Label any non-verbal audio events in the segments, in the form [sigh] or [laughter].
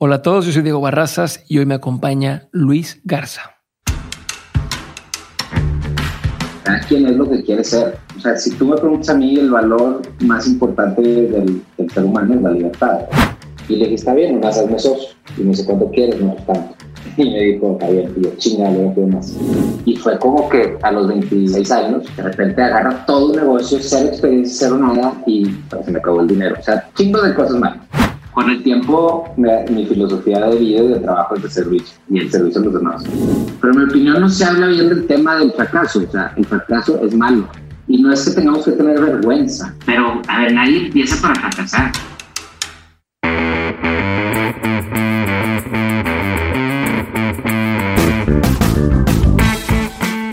Hola a todos, yo soy Diego Barrazas y hoy me acompaña Luis Garza. Cada quien es lo que quiere ser. O sea, si tú me preguntas a mí el valor más importante del, ser humano es la libertad. Y le dije, está bien, no hazme socio. Y me dice, ¿cuánto quieres? No, tanto. Y me dijo, está bien, tío, chinga, no quiero más. Y fue como que a los 26 años, de repente agarra todo un negocio, cero experiencia, cero nada, y pues, se me acabó el dinero. O sea, chingo de cosas malas. Con el tiempo, mi filosofía de vida y de trabajo es de servicio y el servicio a los demás. Pero en mi opinión no se habla bien del tema del fracaso. O sea, el fracaso es malo. Y no es que tengamos que tener vergüenza. Pero, a ver, nadie empieza para fracasar.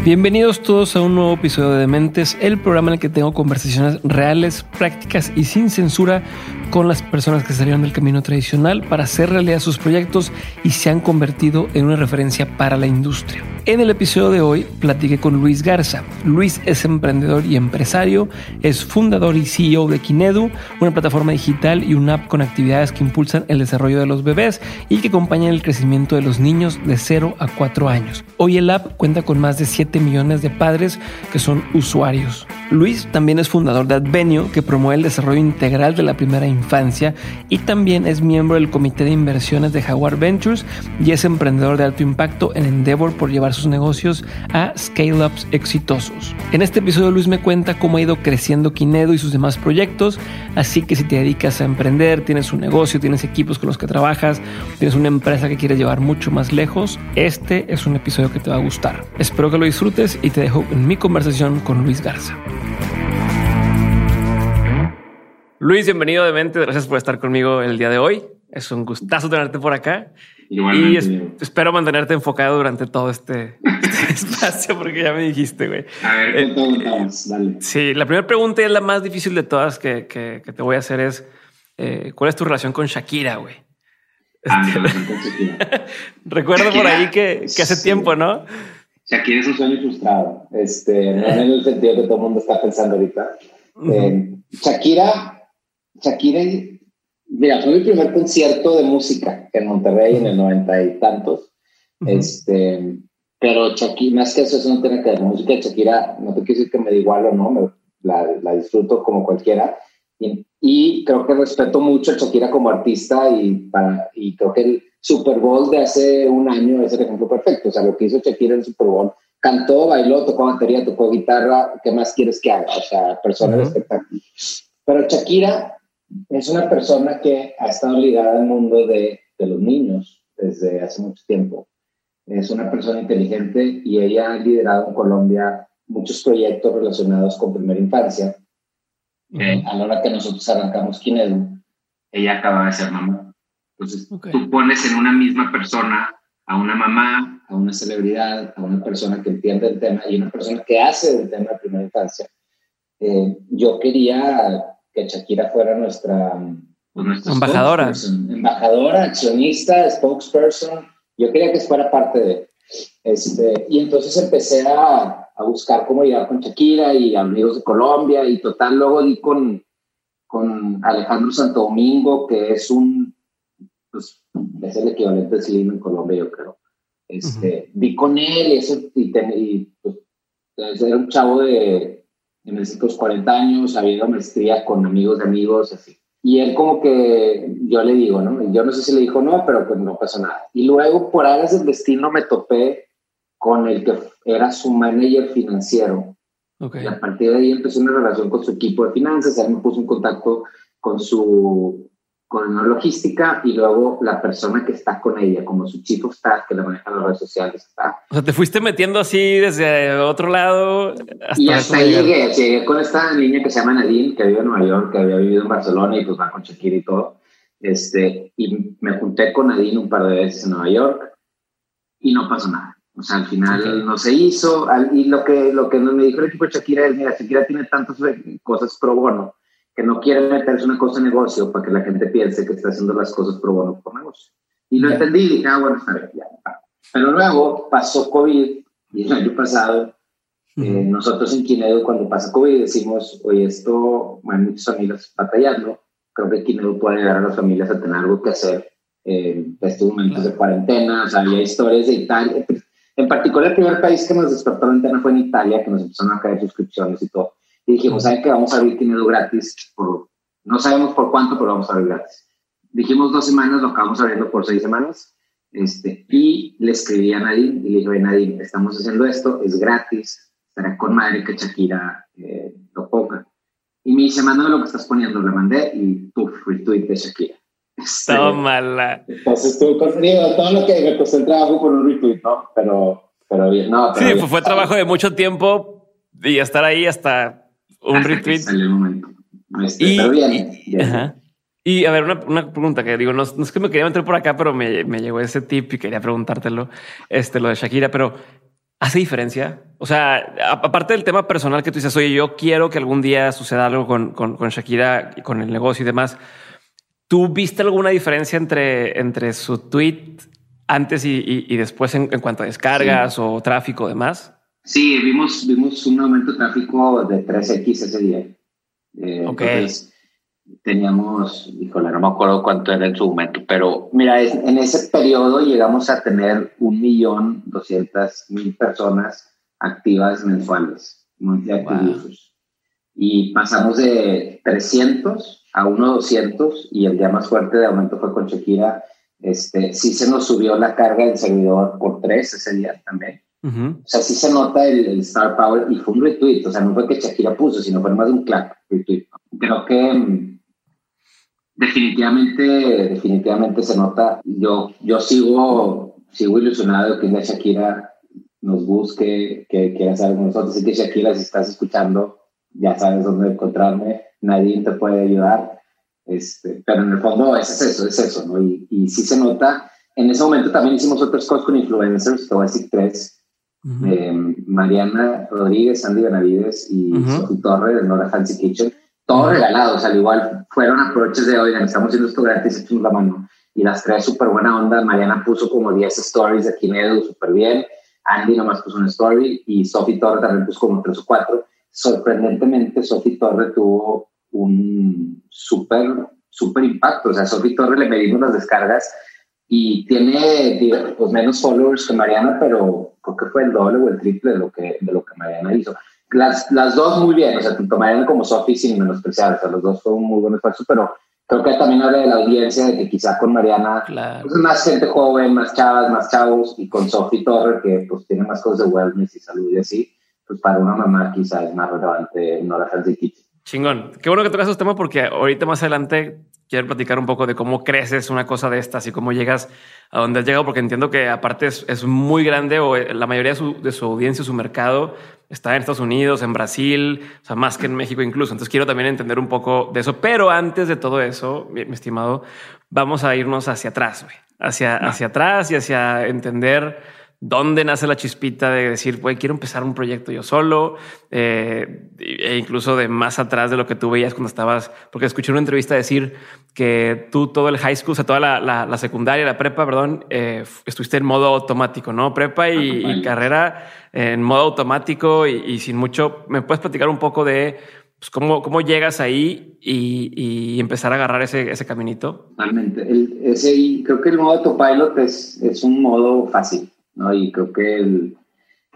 Bienvenidos todos a un nuevo episodio de Dementes, el programa en el que tengo conversaciones reales, prácticas y sin censura con las personas que salieron del camino tradicional para hacer realidad sus proyectos y se han convertido en una referencia para la industria. En el episodio de hoy platiqué con Luis Garza. Luis es emprendedor y empresario, es fundador y CEO de Kinedu, una plataforma digital y una app con actividades que impulsan el desarrollo de los bebés y que acompañan el crecimiento de los niños de 0 a 4 años. Hoy el app cuenta con más de 7 millones de padres que son usuarios. Luis también es fundador de Advenio, que promueve el desarrollo integral de la primera infancia y también es miembro del comité de inversiones de Jaguar Ventures y es emprendedor de alto impacto en Endeavor por llevar sus negocios a scale-ups exitosos. En este episodio Luis me cuenta cómo ha ido creciendo Kinedo y sus demás proyectos, así que si te dedicas a emprender, tienes un negocio, tienes equipos con los que trabajas, tienes una empresa que quieres llevar mucho más lejos, este es un episodio que te va a gustar. Espero que lo disfrutes y te dejo en mi conversación con Luis Garza. Luis, bienvenido de mente. Gracias por estar conmigo el día de hoy. Es un gustazo tenerte por acá. Y espero mantenerte enfocado durante todo este, este [laughs] espacio, porque ya me dijiste, güey. A ver, eh, dale. Sí, la primera pregunta y es la más difícil de todas que, te voy a hacer es, eh, ¿cuál es tu relación con Shakira, güey? Ah, [laughs] Recuerdo por ahí que, hace tiempo, ¿no? Shakira es un sueño frustrado. Este, no en el sentido que todo el mundo está pensando ahorita. Eh, Shakira, Shakira Mira, fue mi primer concierto de música en Monterrey en el noventa y tantos. Este, pero Shakira, más que eso, eso no tiene que ver. Música Shakira, no te quiero decir que me da igual o no, la, la, disfruto como cualquiera. Y, y, creo que respeto mucho a Shakira como artista y, para, y creo que el Super Bowl de hace un año es el ejemplo perfecto. O sea, lo que hizo Shakira en el Super Bowl, cantó, bailó, tocó batería, tocó guitarra, ¿qué más quieres que haga? O sea, persona de espectáculo. Pero Shakira es una persona que ha estado ligada al mundo de, de, los niños desde hace mucho tiempo. Es una persona inteligente y ella ha liderado en Colombia muchos proyectos relacionados con primera infancia. a la hora que nosotros arrancamos Kinedu, ella acaba de ser mamá. Entonces, tú pones en una misma persona a una mamá, a una celebridad, a una persona que entiende el tema y una persona que hace el tema de primera infancia. Eh, yo quería que Shakira fuera nuestra, pues, embajadora. Embajadora, accionista, spokesperson. Yo quería que fuera parte de. Este, y entonces empecé a, a buscar cómo llegar con Shakira y amigos de Colombia y total, luego di con, con Alejandro Santo Domingo, que es un, pues, es el equivalente de Slim en Colombia, yo creo. Este, Vi con él y, ese, y, pues, era un chavo de en los 40 años, habiendo maestría con amigos de amigos, así. Y él como que, yo le digo, ¿no? Yo no sé si le dijo no, pero pues no pasó nada. Y luego, por áreas del destino, me topé con el que era su manager financiero. Okay. Y a partir de ahí empezó una relación con su equipo de finanzas, él me puso en contacto con su con logística y luego la persona que está con ella, como su chief of staff que le maneja las redes sociales. Está. O sea, te fuiste metiendo así desde otro lado. Hasta y hasta ahí llegué, llegué con esta niña que se llama Nadine, que vive en Nueva York, que había vivido en Barcelona y pues va con Shakira y todo. Este, y me junté con Nadine un par de veces en Nueva York y no pasó nada. O sea, al final no se hizo. Y lo que, lo que me dijo el equipo de Shakira es, mira, Shakira tiene tantas cosas pro bono que no quiere meterse una cosa en negocio para que la gente piense que está haciendo las cosas pro bono por negocio. Y lo entendí y dije, ah, bueno, está bien, ya. Pero luego pasó COVID y el año pasado, eh, nosotros en Kinedo, cuando pasa COVID, decimos, oye, esto, hay muchas familias batallando, creo que Kinedo puede ayudar a las familias a tener algo que hacer eh, estos momentos de cuarentena, o sea, había historias de Italia. En particular, el primer país que nos despertó la antena fue en Italia, que nos empezaron a caer suscripciones y todo. Y dijimos, ¿saben qué? Vamos a abrir dinero gratis, por, no sabemos por cuánto, pero vamos a abrir gratis. Dijimos dos semanas, lo acabamos abriendo por seis semanas. Este, y le escribí a Nadine y le dije, Nadine, estamos haciendo esto, es gratis, estará con madre que Shakira eh, lo ponga. Y me dice, mándame lo que estás poniendo, le mandé y puff, retweet de Shakira. Este, Tómala. Entonces estuve con todo lo que me costó el trabajo por un retweet, ¿no? Pero, pero bien, no. sí, pues fue trabajo de mucho tiempo y estar ahí hasta un retweet. el momento. Este, y, pero bien. Y, a ver, una, una, pregunta que digo, no, es que me quería meter por acá, pero me, me, llegó ese tip y quería preguntártelo, este, lo de Shakira, pero ¿hace diferencia? O sea, aparte del tema personal que tú dices, oye, yo quiero que algún día suceda algo con, con, con Shakira y con el negocio y demás, ¿Tú viste alguna diferencia entre, entre su tweet antes y, y, después en, en, cuanto a descargas o tráfico demás? Sí, vimos, vimos un aumento de tráfico de 3X ese día. Eh, ok. teníamos, híjole, no me acuerdo cuánto era en su momento, pero mira, en ese periodo llegamos a tener un millón doscientas mil personas activas mensuales, Y pasamos de 300 a 1.200 y el día más fuerte de aumento fue con Shakira. Este, sí se nos subió la carga del servidor por tres ese día también. O sea, sí se nota el, Star Power y fue un retweet. O sea, no fue que Shakira puso, sino fue más un clap retweet. Creo que mm, definitivamente, definitivamente se nota. Yo, yo sigo, sigo ilusionado de que la Shakira nos busque, que quiera saber con nosotros. Así que Shakira, si estás escuchando, ya sabes dónde encontrarme nadie te puede ayudar. Este, pero en el fondo es eso, es eso, ¿no? Y, y sí se nota. En ese momento también hicimos otras cosas con influencers, te voy a decir tres. Eh, Mariana Rodríguez, Andy Benavides y Sophie Torre de Nora Fancy Kitchen. Todos regalados, al igual fueron aproches de, oigan, estamos haciendo esto gratis, echamos la mano. Y las tres súper buena onda. Mariana puso como 10 stories de Kinedo, súper bien. Andy nomás puso una story y Sophie Torre también puso como tres o cuatro. Sorprendentemente, Sophie Torre tuvo un súper, súper impacto. O sea, Sophie Torre le medimos las descargas y tiene pues, menos followers que Mariana, pero creo que fue el doble o el triple de lo que, de lo que Mariana hizo. Las, las dos muy bien, o sea, tanto Mariana como Sophie sin menospreciar, o sea, los dos fue un muy buen esfuerzo, pero creo que también habla de la audiencia, de que quizá con Mariana pues, es más gente joven, más chavas, más chavos, y con Sophie Torre, que pues tiene más cosas de wellness y salud y así, pues para una mamá quizá es más relevante Nora Fancy Kitchen. Chingón. Qué bueno que tocas esos temas porque ahorita más adelante quiero platicar un poco de cómo creces una cosa de estas y cómo llegas a donde has llegado, porque entiendo que aparte es, muy grande o eh, la mayoría de su, de su, audiencia, su mercado está en Estados Unidos, en Brasil, o sea, más que en México incluso. Entonces quiero también entender un poco de eso. Pero antes de todo eso, mi, estimado, vamos a irnos hacia atrás, hacia, hacia atrás y hacia entender dónde nace la chispita de decir, pues quiero empezar un proyecto yo solo, eh, e incluso de más atrás de lo que tú veías cuando estabas, porque escuché una entrevista decir que tú todo el high school, o sea, toda la, la, secundaria, la prepa, perdón, eh, estuviste en modo automático, ¿no? Prepa y, carrera en modo automático y, sin mucho. ¿Me puedes platicar un poco de pues, cómo, cómo llegas ahí y, empezar a agarrar ese, ese caminito? Totalmente. El, ese, creo que el modo autopilot es, es un modo fácil ¿no? Y creo que el,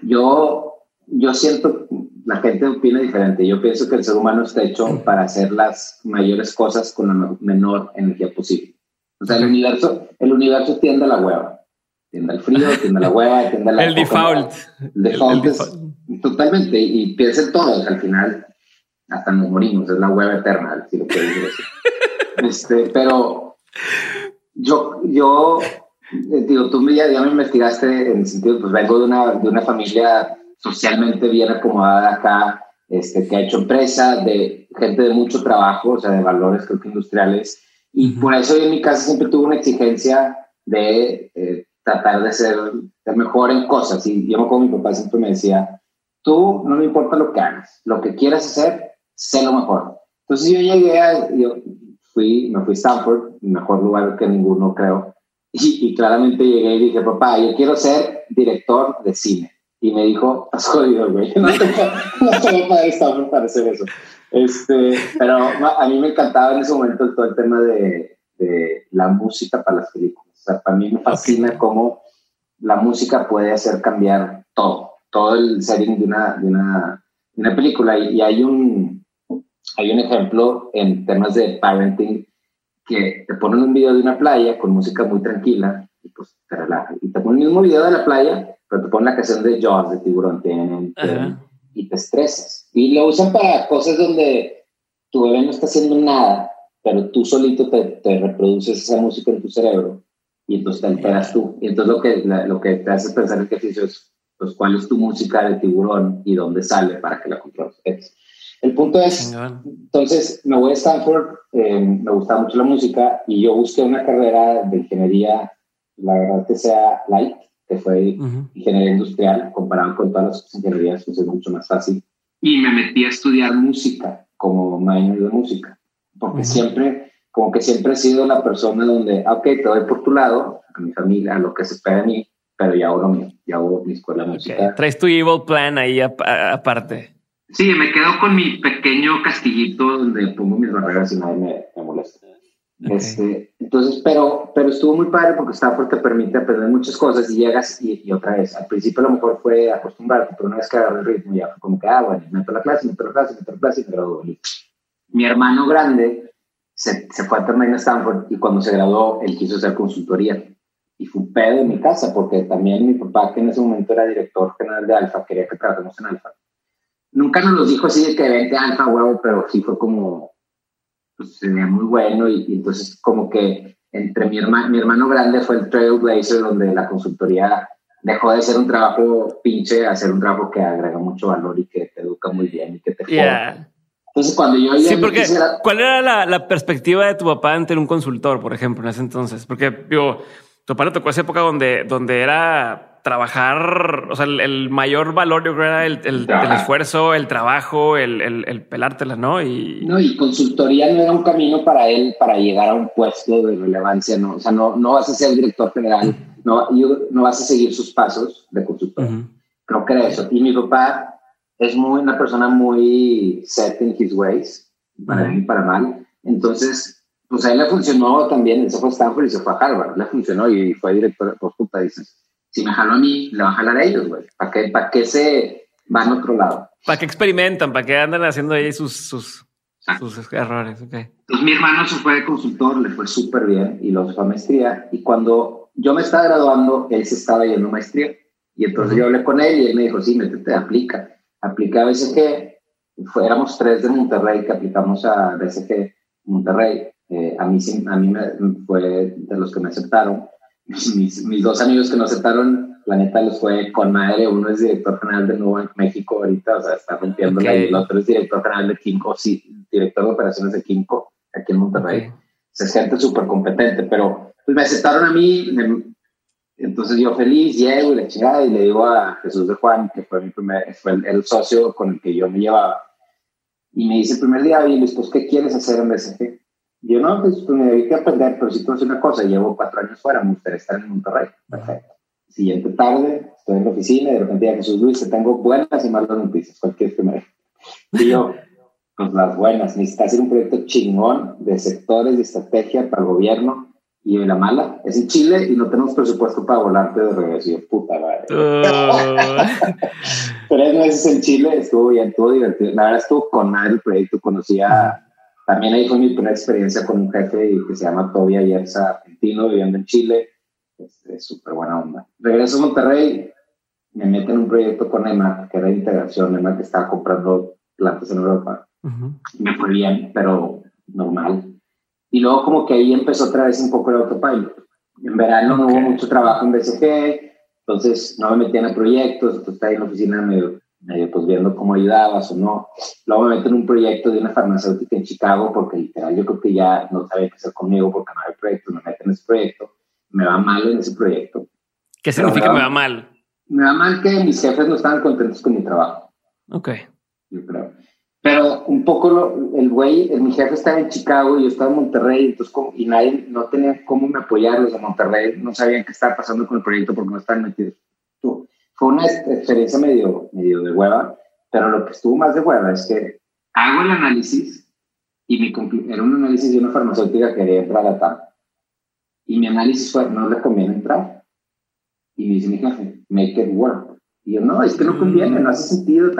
yo, yo siento, la gente opina diferente. Yo pienso que el ser humano está hecho para hacer las mayores cosas con la menor energía posible. O sea, el universo, el universo tiende a la hueva. Tiende al frío, tiende a la hueva, tiende a la... El default. El default, es, totalmente. Y piensen todos, al final hasta nos morimos. Es la hueva eterna, si lo [laughs] este, pero yo, yo digo, tú ya, ya me investigaste en el sentido, pues vengo de una, de una familia socialmente bien acomodada acá, este, que ha hecho empresa, de gente de mucho trabajo, o sea, de valores creo que industriales, y por eso en mi casa siempre tuve una exigencia de eh, tratar de ser, mejor en cosas, y yo me acuerdo mi papá siempre me decía, tú no me importa lo que hagas, lo que quieras hacer, sé lo mejor. Entonces yo llegué a, yo fui, me fui a Stanford, mejor lugar que ninguno creo, y, claramente llegué y dije, papá, yo quiero ser director de cine. Y me dijo, estás jodido, güey. [laughs] No tengo, no estar para hacer eso. Este, pero a mí me encantaba en ese momento todo el tema de, de la música para las películas. O sea, para mí me fascina cómo la música puede hacer cambiar todo, todo el setting de una, de una, de una película. Y, y, hay, un, hay un ejemplo en temas de parenting que te ponen un video de una playa con música muy tranquila y pues te relaja. Y te ponen el mismo video de la playa, pero te ponen la canción de Jaws, de Tiburón, y te estresas. Y lo usan para cosas donde tu bebé no está haciendo nada, pero tú solito te, te reproduces esa música en tu cerebro y entonces te alteras tú. Y entonces lo que, lo que te hace pensar el ejercicio es, pues, cuál es tu música de tiburón y dónde sale para que la controles. El punto es, entonces me voy a Stanford, eh, me gusta mucho la música y yo busqué una carrera de ingeniería, la verdad que sea light, que fue ingeniería industrial, comparado con todas las ingenierías, pues es mucho más fácil. Y me metí a estudiar música como minor de música, porque siempre, como que siempre he sido la persona donde, ah, ok, te doy por tu lado, a mi familia, a lo que se espera de mí, pero ya hago lo mío, ya hago mi escuela de música. Traes tu evil plan ahí aparte. Sí, me quedo con mi pequeño castillito donde pongo mis barreras y nadie me, molesta. Este, entonces, pero, pero estuvo muy padre porque Stanford te permite aprender muchas cosas y llegas y, otra vez, al principio a lo mejor fue acostumbrarte, pero una vez que agarré el ritmo ya fue como que, ah, bueno, meto la clase, meto la clase, meto la clase y me graduó. Mi hermano grande se, se fue a terminar en Stanford y cuando se graduó, él quiso hacer consultoría. Y fue un pedo en mi casa porque también mi papá, que en ese momento era director general de Alfa, quería que trabajemos en Alfa nunca nos lo dijo así de que vente alfa, huevo, pero sí fue como, pues sería muy bueno y, entonces como que entre mi, hermano, mi hermano grande fue el trailblazer donde la consultoría dejó de ser un trabajo pinche a ser un trabajo que agrega mucho valor y que te educa muy bien y que te Entonces, cuando yo... Sí, porque ¿cuál era la, la, perspectiva de tu papá ante un consultor, por ejemplo, en ese entonces? Porque, digo, tu papá le tocó esa época donde, donde era trabajar, o sea, el, mayor valor yo creo era el, esfuerzo, el trabajo, el, el, pelártela, ¿no? Y... No, y consultoría no era un camino para él para llegar a un puesto de relevancia, ¿no? O sea, no, no vas a ser director general, no, no vas a seguir sus pasos de consultor. Creo que era eso. Y mi papá es muy una persona muy set in his ways, para bien y para mal. Entonces, pues a él le funcionó también, él se fue a Stanford y se fue a Harvard, le funcionó y fue director, por puta, dices si me jaló a mí, le va a jalar a ellos, güey. ¿Para qué, ¿Para qué se van a otro lado? ¿Para qué experimentan? ¿Para qué andan haciendo ahí sus, sus, sus errores? Okay. Entonces mi hermano se fue de consultor, le fue súper bien y lo fue a maestría. Y cuando yo me estaba graduando, él se estaba yendo a maestría. Y entonces yo hablé con él y él me dijo, sí, métete, aplica. Aplica a BSG. Éramos tres de Monterrey que aplicamos a BSG Monterrey. Eh, a, mí, a mí me, fue de los que me aceptaron mis, mis, dos amigos que nos aceptaron, la neta los fue con madre. Uno es director general de Nubank México ahorita, o sea, está rompiendo y el otro es director general de Kimco, sí, director de operaciones de Kimco, aquí en Monterrey. es gente súper competente, pero pues, me aceptaron a mí, entonces yo feliz, llego y le chingada y le digo a Jesús de Juan, que fue mi primer, fue el, socio con el que yo me llevaba, y me dice el primer día, oye Luis, pues, ¿qué quieres hacer en BCG? Yo no, pues, pues, me dediqué a aprender, pero tú haces una cosa, llevo cuatro años fuera, me gustaría estar en Monterrey. Perfecto. Siguiente tarde, estoy en la oficina y de repente ya Jesús Luis, te tengo buenas y malas noticias, cualquier primero. Y yo, pues las buenas, necesitas hacer un proyecto chingón de sectores de estrategia para el gobierno y la mala es en Chile y no tenemos presupuesto para volarte de regreso. Y yo, puta madre. Uh. [laughs] Tres meses en Chile, estuvo bien, estuvo divertido. La verdad estuvo con madre el proyecto, conocía también ahí fue mi primera experiencia con un jefe que se llama Tobia Yerza, argentino, viviendo en Chile. Es súper buena onda. Regreso a Monterrey, me meto en un proyecto con EMA, que era de integración, EMA que estaba comprando plantas en Europa. Me fue bien, pero normal. Y luego como que ahí empezó otra vez un poco el autopilot. En verano no hubo mucho trabajo en BCG, entonces no me metían a proyectos, entonces estaba en la oficina medio medio pues viendo cómo ayudabas o no. Luego me meto en un proyecto de una farmacéutica en Chicago porque literal yo creo que ya no sabía qué hacer conmigo porque no había proyecto, me meto en ese proyecto, me va mal en ese proyecto. ¿Qué significa me va, mal? Me va mal que mis jefes no estaban contentos con mi trabajo. Ok. Yo creo. Pero un poco el güey, mi jefe estaba en Chicago y yo estaba en Monterrey, entonces, y nadie, no tenía cómo me apoyar los de Monterrey, no sabían qué estaba pasando con el proyecto porque no estaban metidos. Fue una experiencia medio, medio de hueva, pero lo que estuvo más de hueva es que hago el análisis y mi, era un análisis de una farmacéutica que quería entrar a TAM. Y mi análisis fue, no le conviene entrar. Y me dice mi jefe, make it work. Y yo, no, es que no conviene, no hace sentido.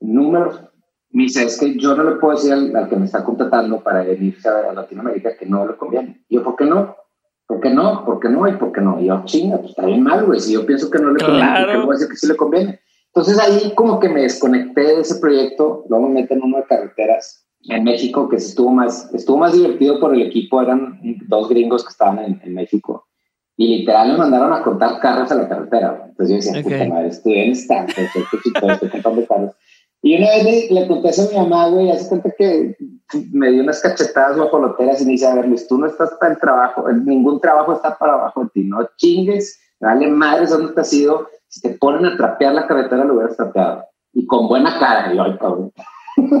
Números. Me dice, es que yo no le puedo decir al, que me está contratando para venirse a, Latinoamérica que no le conviene. Y yo, ¿por qué no? ¿Por qué no? ¿Por qué no? ¿Y por qué no? Y yo, chinga, pues está bien mal, güey. Si yo pienso que no le conviene, ¿por qué voy a decir que sí le conviene? Entonces ahí como que me desconecté de ese proyecto, luego me metí en uno de carreteras en México que estuvo más, estuvo más divertido por el equipo, eran dos gringos que estaban en, México y literal me mandaron a contar carros a la carretera. Entonces yo decía, puta madre, estoy en Stanford, estoy contando carros. Y una vez le, conté a mi mamá, güey, hace cuenta que me dio unas cachetadas guapoloteras y me dice, a ver, Luis, tú no estás para el trabajo, ningún trabajo está para abajo de ti, no chingues, dale madres, ¿dónde te has ido? Si te ponen a trapear la carretera, lo hubieras trapeado. Y con buena cara, y ay, cabrón.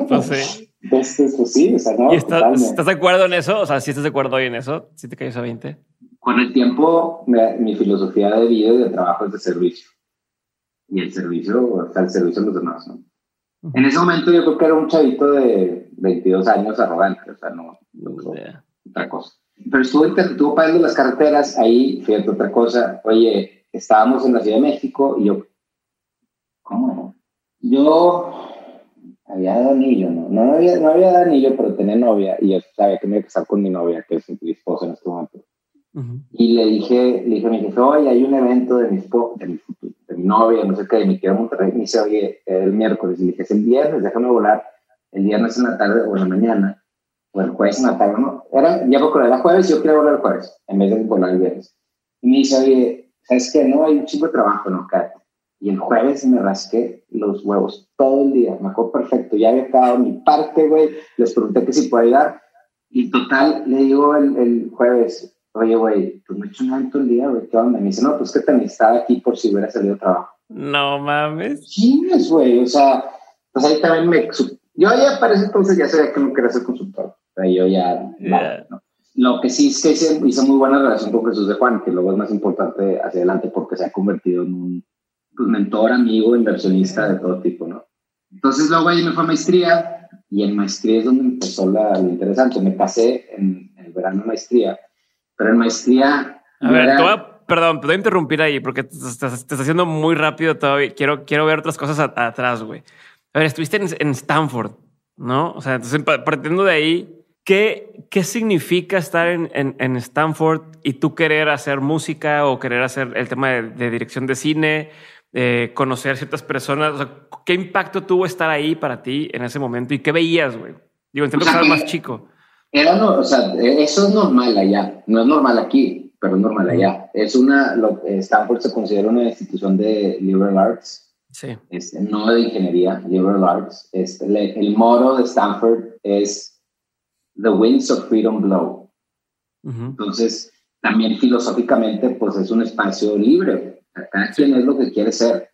Pues sí. Entonces, pues sí, o sea, no. ¿Y estás, de acuerdo en eso? O sea, si estás de acuerdo hoy en eso, si te caes a 20. Con el tiempo, mi filosofía de vida y de trabajo es de servicio. Y el servicio, o sea, el servicio de los demás, ¿no? En ese momento yo creo que era un chavito de 22 años arrogante, o sea, no, otra cosa. Pero estuve, estuvo pagando las carreteras, ahí, fíjate otra cosa, oye, estábamos en la Ciudad de México y yo, ¿cómo? Yo había dado anillo, ¿no? No había, no había dado anillo, pero tenía novia y yo sabía que me iba a casar con mi novia, que es mi esposa en este momento. Y le dije, le dije a mi jefe, oye, hay un evento de mi, de mi, de mi novia, no sé qué, y me quiero Monterrey. Y me dice, oye, el miércoles. Y le dije, es el viernes, déjame volar el viernes en la tarde o en la mañana, o el jueves en la tarde, ¿no? Era, ya porque era jueves yo quería volar el jueves, en vez de volar el viernes. Y me dice, oye, ¿sabes qué? No, hay un chingo de trabajo, ¿no? Cállate. Y el jueves me rasqué los huevos todo el día, me acuerdo perfecto, ya había acabado mi parte, güey, les pregunté que si puedo ayudar. Y total, le digo el, el jueves, oye, güey, pues me he hecho un alto el día, güey, ¿qué onda? Me dice, no, pues que te necesitaba aquí por si hubiera salido trabajo. No mames. es, güey, o sea, pues ahí también me... Yo ya para ese entonces ya sabía que no quería ser consultor. O sea, yo ya... Lo que sí es que hice, hice, muy buena relación con Jesús de Juan, que luego es más importante hacia adelante porque se ha convertido en un pues, mentor, amigo, inversionista de todo tipo, ¿no? Entonces luego ahí me fue a maestría y en maestría es donde empezó la, lo interesante. Me casé en, en el verano de maestría pero en maestría... A ver, perdón, te voy a interrumpir ahí porque te, estás, haciendo muy rápido todavía. Quiero, quiero ver otras cosas atrás, güey. A ver, estuviste en, Stanford, ¿no? O sea, entonces partiendo de ahí, ¿qué, qué significa estar en, en, Stanford y tú querer hacer música o querer hacer el tema de, dirección de cine, eh, conocer ciertas personas? O sea, ¿qué impacto tuvo estar ahí para ti en ese momento y qué veías, güey? Digo, entiendo que estabas más chico. Era, no, o sea, eso es normal allá, no es normal aquí, pero es normal allá. Es una, lo, Stanford se considera una institución de liberal arts, sí. Este, no de ingeniería, liberal arts. Este, el moro de Stanford es The Winds of Freedom Blow. Entonces, también filosóficamente, pues es un espacio libre. Cada quien es lo que quiere ser.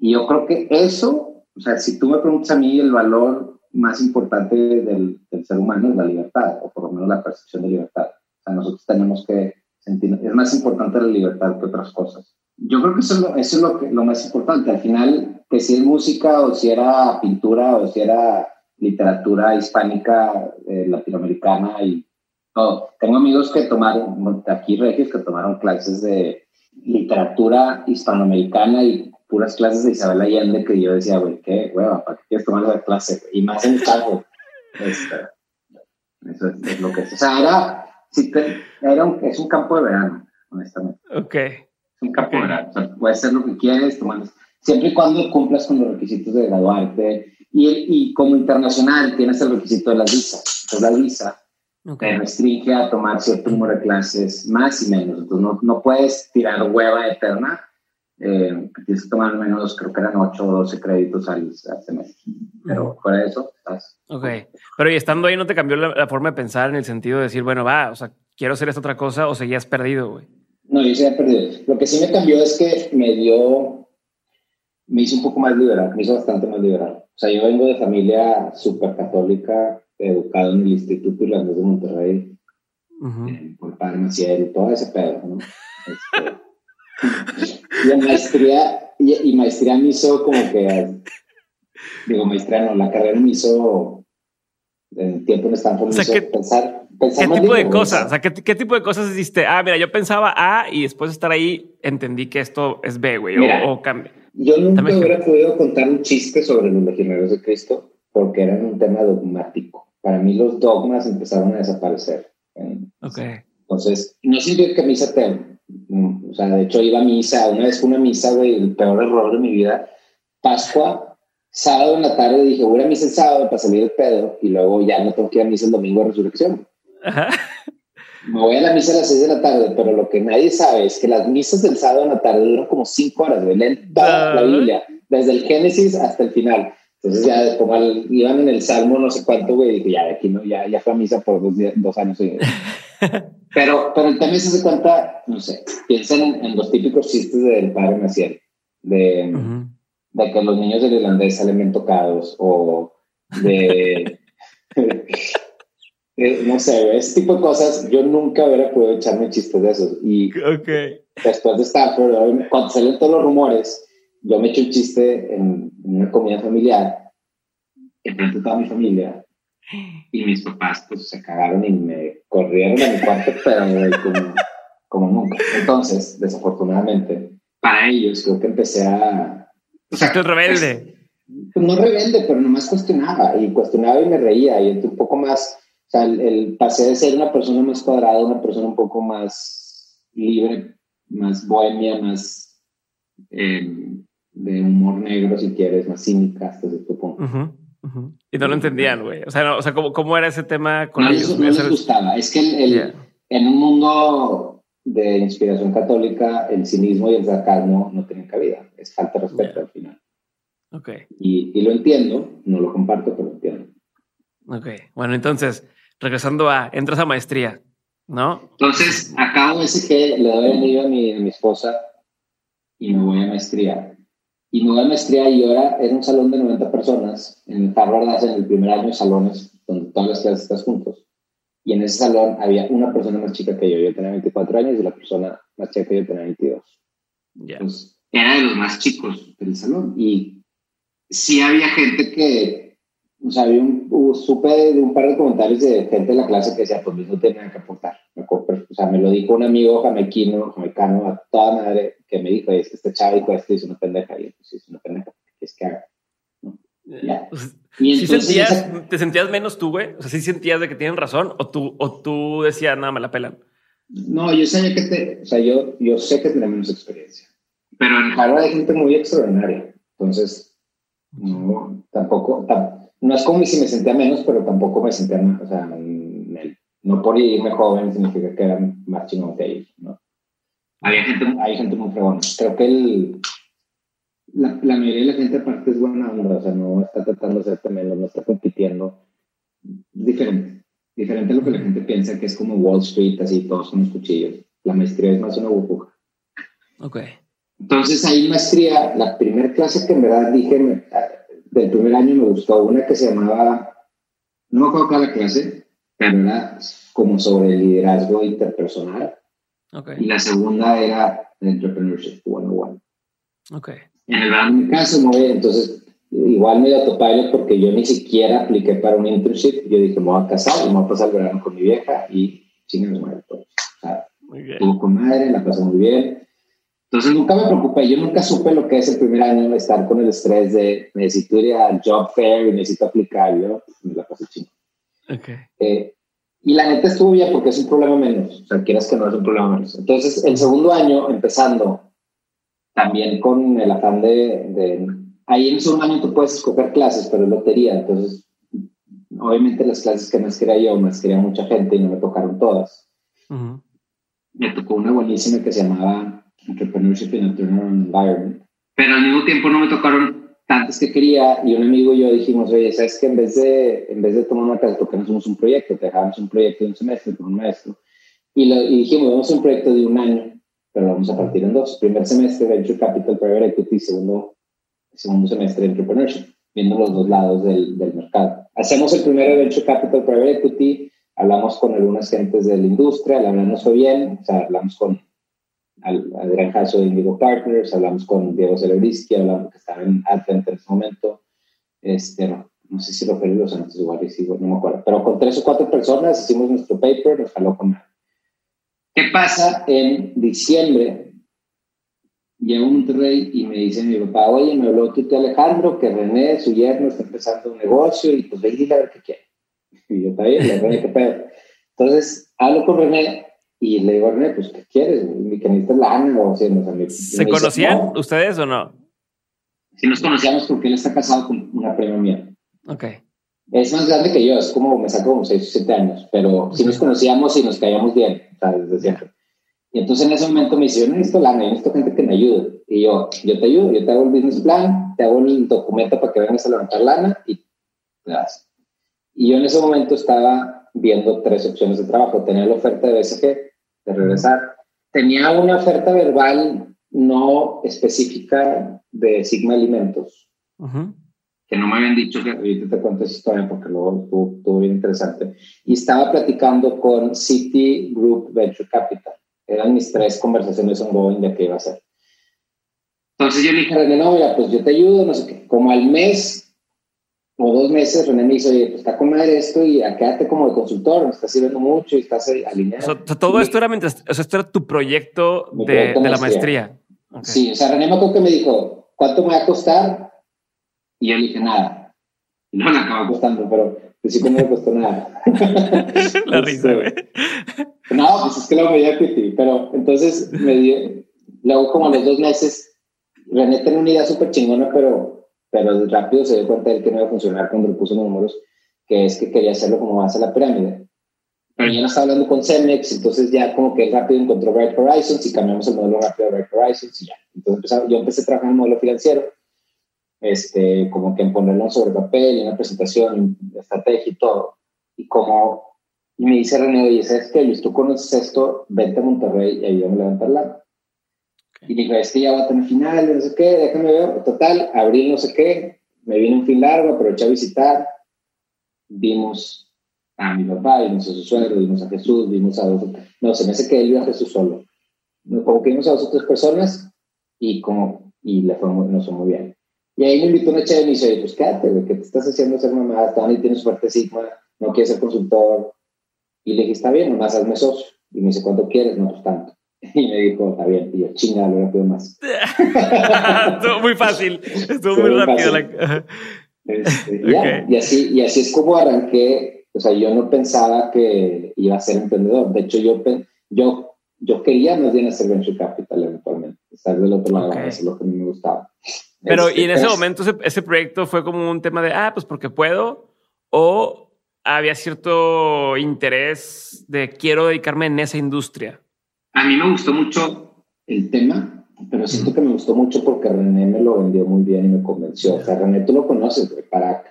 Y yo creo que eso, o sea, si tú me preguntas a mí el valor más importante del, ser humano es la libertad, o por lo menos la percepción de libertad. O sea, nosotros tenemos que sentir, es más importante la libertad que otras cosas. Yo creo que eso es lo, eso es lo, que, lo más importante. Al final, que si es música o si era pintura o si era literatura hispánica, eh, latinoamericana y todo. Tengo amigos que tomaron, aquí regios, que tomaron clases de literatura hispanoamericana y puras clases de Isabel Allende que yo decía, güey, qué hueva, ¿para qué quieres tomar la clase? Y más en. Este, eso es, lo que es. O sea, era, si era un, es un campo de verano, honestamente. Ok. Es un campo de verano. O sea, puedes hacer lo que quieres, tomando, siempre y cuando cumplas con los requisitos de graduarte. Y, y como internacional tienes el requisito de la visa. Entonces la visa te restringe a tomar cierto número de clases, más y menos. Entonces no, no puedes tirar hueva eterna eh, tienes que tomar al menos, creo que eran 8 o 12 créditos al, semestre. Pero fuera de eso, estás. Ok. Pero y estando ahí, ¿no te cambió la, forma de pensar en el sentido de decir, bueno, va, o sea, quiero hacer esta otra cosa o seguías perdido, güey? No, yo seguía perdido. Lo que sí me cambió es que me dio, me hizo un poco más liberal, me hizo bastante más liberal. O sea, yo vengo de familia súper católica, educado en el Instituto Irlandés de Monterrey, eh, por el padre Maciel y todo ese pedo, ¿no? Este, [laughs] y maestría, y, maestría me hizo como que, digo, maestría no, la carrera me hizo, en tiempo en Stanford me hizo pensar, ¿Qué tipo de cosas? O sea, ¿qué, tipo de cosas hiciste? Ah, mira, yo pensaba A y después de estar ahí entendí que esto es B, güey, o, cambia. Yo nunca hubiera podido contar un chiste sobre los legionarios de Cristo porque eran un tema dogmático. Para mí los dogmas empezaron a desaparecer. Ok. Entonces, no sirvió que misa te... Mm, o sea, de hecho iba a misa, una vez fue una misa, güey, el peor error de mi vida. Pascua, sábado en la tarde dije, voy a misa el sábado para salir el pedo y luego ya no tengo que ir a misa el domingo de resurrección. Ajá. Me voy a la misa a las seis de la tarde, pero lo que nadie sabe es que las misas del sábado en la tarde duran como cinco horas, güey. Leen toda la Biblia, desde el Génesis hasta el final. Entonces ya como iban en el Salmo no sé cuánto, güey, y dije, ya de aquí no, ya, ya fue a misa por dos, dos años. [laughs] pero, pero tema se cuenta, no sé, piensen en, los típicos chistes del padre Maciel, de, de que los niños del irlandés salen bien tocados, o de... [laughs] Eh, no sé, ese tipo de cosas, yo nunca hubiera podido echarme chistes de esos. Y después de Stanford, cuando salen todos los rumores, yo me eché un chiste en, una comida familiar, enfrente de toda mi familia, y mis papás pues se cagaron y me corrieron a mi cuarto, [laughs] pero como, como nunca. Entonces, desafortunadamente, para ellos creo que empecé a... O sea, rebelde. Pues, no rebelde, pero nomás cuestionaba, y cuestionaba y me reía, y un poco más sea, el, pasé de ser una persona más cuadrada una persona un poco más libre, más bohemia, más em, de humor negro, si quieres, más cínica hasta cierto punto. Y no lo entendían, güey. O sea, o sea ¿cómo, ¿cómo, era ese tema con no ellos? no les gustaba. Es que el, en un mundo de inspiración católica, el cinismo y el sarcasmo no tienen cabida. Es falta de respeto al final. Okay. Y, y, lo entiendo, no lo comparto, pero lo entiendo. Ok, bueno, entonces, regresando a, entras a maestría, ¿no? Entonces, acabo ese que le doy anillo a mi, a mi esposa y me voy a maestría. Y me voy a maestría y ahora era un salón de 90 personas. En Harvard hacen el primer año salones donde todas las clases estás juntos. Y en ese salón había una persona más chica que yo. Yo tenía 24 años y la persona más chica que yo tenía 22. Entonces, era de los más chicos del salón. Y sí había gente que o sea, había un, supe de un par de comentarios de gente de la clase que decía, pues no tenía que aportar. o sea, me lo dijo un amigo jamequino, jamecano, a toda madre, que me dijo, es que este chavo dijo esto y es una pendeja. Y yo, pues es una pendeja, ¿qué es que haga? ¿No? Ya. Pues, ¿Sí sentías, ¿Te sentías menos tú, güey? O sea, ¿sí sentías de que tienen razón? ¿O tú, o tú decías, nada, me la pelan? No, yo sabía que te, o sea, yo, yo sé que tenía menos experiencia. Pero en Harvard hay gente muy extraordinaria. Entonces, no, tampoco, tampoco no es como si me sentía menos, pero tampoco me sentía, o sea, no por irme joven significa que era más chingón que ellos, ¿no? Había gente, hay gente muy fregona. Creo que el, la, la, mayoría de la gente aparte es buena onda, o sea, no está tratando de ser menos, no está compitiendo. Diferente, diferente a lo que la gente piensa que es como Wall Street, así todos son los cuchillos. La maestría es más una burbuja. Ok. Entonces ahí maestría, la primera clase que en verdad dije, del primer año me gustó una que se llamaba, no me acuerdo cuál la clase, pero era como sobre el liderazgo interpersonal. Okay. Y la segunda era Entrepreneurship 101. Okay. En el verano mi caso, entonces igual me dio autopilot porque yo ni siquiera apliqué para un internship. Yo dije, me voy a casar y me voy a pasar el verano con mi vieja y chingados madre. Pues. O sea, muy bien. Estuvo con madre, la pasé muy bien. Entonces nunca me preocupé, yo nunca supe lo que es el primer año estar con el estrés de necesito ir al job fair y necesito aplicar, yo me la pasé chingo. Okay. Eh, y la neta estuvo bien porque es un problema menos, o sea, quieras que no es un problema menos. Entonces, el segundo año, empezando, también con el afán de, de ahí en el segundo año tú puedes escoger clases, pero es lotería, entonces, obviamente las clases que más quería yo, más quería mucha gente y no me tocaron todas. Me tocó una buenísima que se llamaba Entrepreneurship in a Turnaround Environment. Pero al mismo tiempo no me tocaron tantas que quería y un amigo y yo dijimos, oye, ¿sabes que en vez de, en vez de tomar una clase, porque no hacemos un proyecto? Te dejamos un proyecto de un semestre con un maestro. Y, lo, y dijimos, vamos a un proyecto de un año, pero vamos a partir en dos. Primer semestre Venture Capital Private Equity, segundo, segundo semestre Entrepreneurship, viendo los dos lados del, del mercado. Hacemos el primero Venture Capital Private Equity, hablamos con algunas gentes de la industria, la verdad fue bien, o sea, hablamos con al, al gran caso de Indigo Partners, hablamos con Diego Celebristi, hablamos que estaba en Advent en ese momento, este, no sé si Rogelio los antes igual sí, no me acuerdo, pero con tres o cuatro personas hicimos nuestro paper, nos jaló con ¿Qué pasa en diciembre? Llego a Monterrey y me dice mi papá, oye, me habló tú, Alejandro, que René, su yerno, está empezando un negocio y pues ve y dile a ver qué quiere. [laughs] Y yo, está bien, René, qué pedo. Entonces, hablo con René y le digo a René, pues, ¿qué quieres? Mi que necesitas lana o sea, no, ¿Se conocían ustedes o no? Sí nos conocíamos porque él está casado con una prima mía. Ok. Es más grande que yo, es como, me sacó como 6 o 7 años, pero sí nos conocíamos y nos caíamos bien, ¿sabes? Desde siempre. Y entonces en ese momento me dice, yo necesito lana, yo necesito gente que me ayude. Y yo, yo te ayudo, yo te hago el business plan, te hago el documento para que vengas a levantar lana y das. Y yo en ese momento estaba viendo tres opciones de trabajo. Tenía la oferta de BSG, de regresar. Tenía una oferta verbal no específica de Sigma Alimentos, que no me habían dicho, que ahorita te cuento esa historia porque luego estuvo, bien interesante. Y estaba platicando con City Group Venture Capital. Eran mis tres conversaciones ongoing de qué iba a hacer. Entonces yo le dije a René, no, mira, pues yo te ayudo, no sé qué. Como al mes o dos meses, René me dice, oye, pues está con madre esto y quédate como de consultor, me estás sirviendo mucho y estás alineado. O sea, todo esto era mientras, o sea, esto era tu proyecto, de, de, la maestría. Sí, o sea, René me que me dijo, ¿cuánto me va a costar? Y yo le dije, nada. No me acaba costando, pero pues sí que no me costó nada. [laughs] la risa, este, güey. no, pues es que lo veía ti, pero entonces me dio, luego como a los dos meses, René tenía una idea súper chingona, pero, pero rápido se dio cuenta de que no iba a funcionar cuando le puso números, que es que quería hacerlo como base a la pirámide. No estaba hablando con Cemex, entonces ya como que rápido encontró Bright Horizons y cambiamos el modelo rápido a Bright Horizons y ya. Entonces yo empecé a trabajar en el modelo financiero, este, como que en ponerlo sobre papel, en una presentación, estrategia y todo. Y como, y me dice René, oye, ¿sabes qué, Luis? Tú conoces esto, vente a Monterrey y ayúdame a levantar la. Y dije, es que ya va a tener final, no sé qué, déjame ver. Total, abril no sé qué, me vine un fin largo, aproveché a visitar, vimos a mi papá, vimos a su suegro, vimos a Jesús, vimos a dos, no, se me hace que él vio a Jesús solo. Como que vimos a dos otras personas y como, y le fue muy, nos fue muy bien. Y ahí me invitó una chévere y me dice, pues quédate, güey, que te estás haciendo ser mamá, Tony tiene su parte Sigma, no quiere ser consultor. Y le dije, está bien, nomás hazme socio. Y me dice, ¿cuánto quieres? No, pues tanto. Y me dijo, está bien. Yo, chinga, lo rápido más. [laughs] estuvo muy fácil, estuvo muy, rápido. Este, y, así, y así es como arranqué o sea, yo no pensaba que iba a ser emprendedor. De hecho, yo, yo, yo quería más bien hacer venture capital eventualmente. Estar del otro lado, eso es lo que a mí me gustaba. Pero, ¿y en ese momento ese, proyecto fue como un tema de, ah, pues porque puedo? ¿O había cierto interés de quiero dedicarme en esa industria? A mí me gustó mucho el tema, pero siento que me gustó mucho porque René me lo vendió muy bien y me convenció. O sea, René, tú lo conoces, para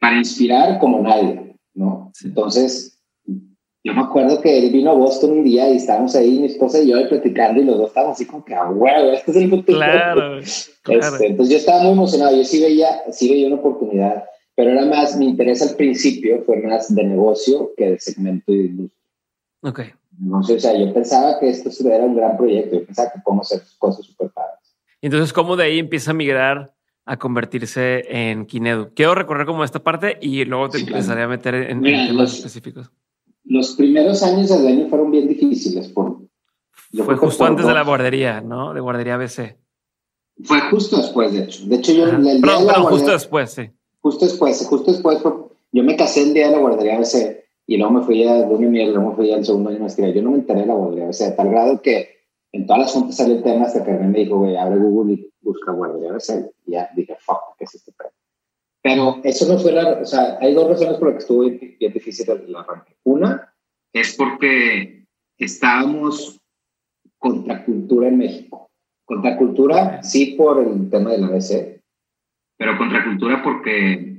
para inspirar como nadie, ¿no? Entonces, yo me acuerdo que él vino a Boston un día y estábamos ahí, mi esposa y yo, platicando y los dos estábamos así como que, ah, huevo, este es el futuro. Claro, [laughs] este, entonces yo estaba muy emocionado, yo sí veía, sí veía una oportunidad, pero era más, mi interés al principio fue más de negocio que de segmento y de industria. Ok. No sé, o sea, yo pensaba que esto era un gran proyecto, yo pensaba que podemos hacer cosas súper padres. Entonces, ¿cómo de ahí empieza a migrar a convertirse en Kinedu. Quiero recorrer como esta parte y luego te empezaré a meter en, temas específicos. Los primeros años del año fueron bien difíciles. Por, Fue justo antes de la guardería, ¿no? De guardería BC. Fue justo después, de hecho. De hecho, yo... El día justo después, sí. Justo después, justo después. yo me casé el día de la guardería BC y luego me fui a Luna y luego me fui al segundo año de maestría. Yo no me enteré de la guardería BC, a tal grado que en todas las juntas salió el tema hasta que me dijo, güey, abre Google y busca guardia Y ya dije, fuck, ¿qué es este pedo? Pero eso no fue la, o sea, hay dos razones por las que estuvo bien, difícil el arranque. Una es porque estábamos contra cultura en México. Contra cultura, sí, por el tema de la ABC, pero contra cultura porque,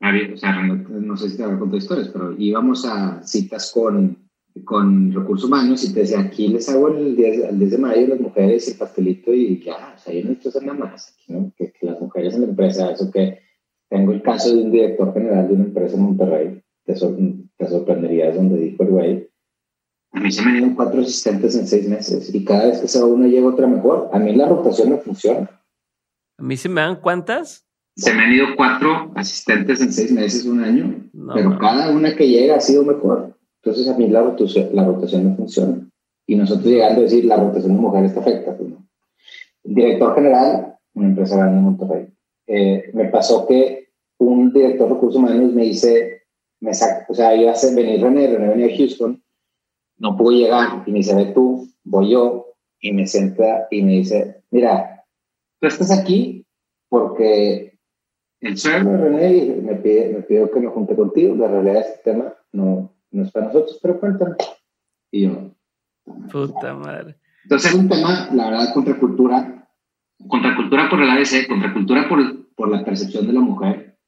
o sea, no sé si te voy a contar historias, pero íbamos a citas con con recursos humanos y te decía, aquí les hago el 10, de mayo las mujeres el pastelito y ya, o sea, yo no hacer nada más, ¿no? que, las mujeres en la empresa, eso que tengo el caso de un director general de una empresa en Monterrey, te, te sorprenderías donde dijo el güey, a mí se me dieron cuatro asistentes en seis meses y cada vez que se va uno llega otra mejor. A mí la rotación no funciona. ¿A mí se me dan cuántas? Se me han ido cuatro asistentes en seis meses, un año, pero cada una que llega ha sido mejor. Entonces a mí la rotación, la rotación no funciona. Y nosotros llegando a decir la rotación de mujeres está afecta. Pues no. El director general, una empresa grande en Monterrey, eh, me pasó que un director de recursos humanos me dice, me saca, o sea, iba a venir René, René venía a Houston, no pudo llegar y me dice, ve tú, voy yo, y me sienta y me dice, mira, tú estás aquí porque el señor René me, pide, me pidió que me junte contigo, la realidad este tema no, no es para nosotros, pero cuéntame. Y yo, puta madre. Entonces es un tema, la verdad, contracultura, contracultura por el ABC, contracultura por, por la percepción de la mujer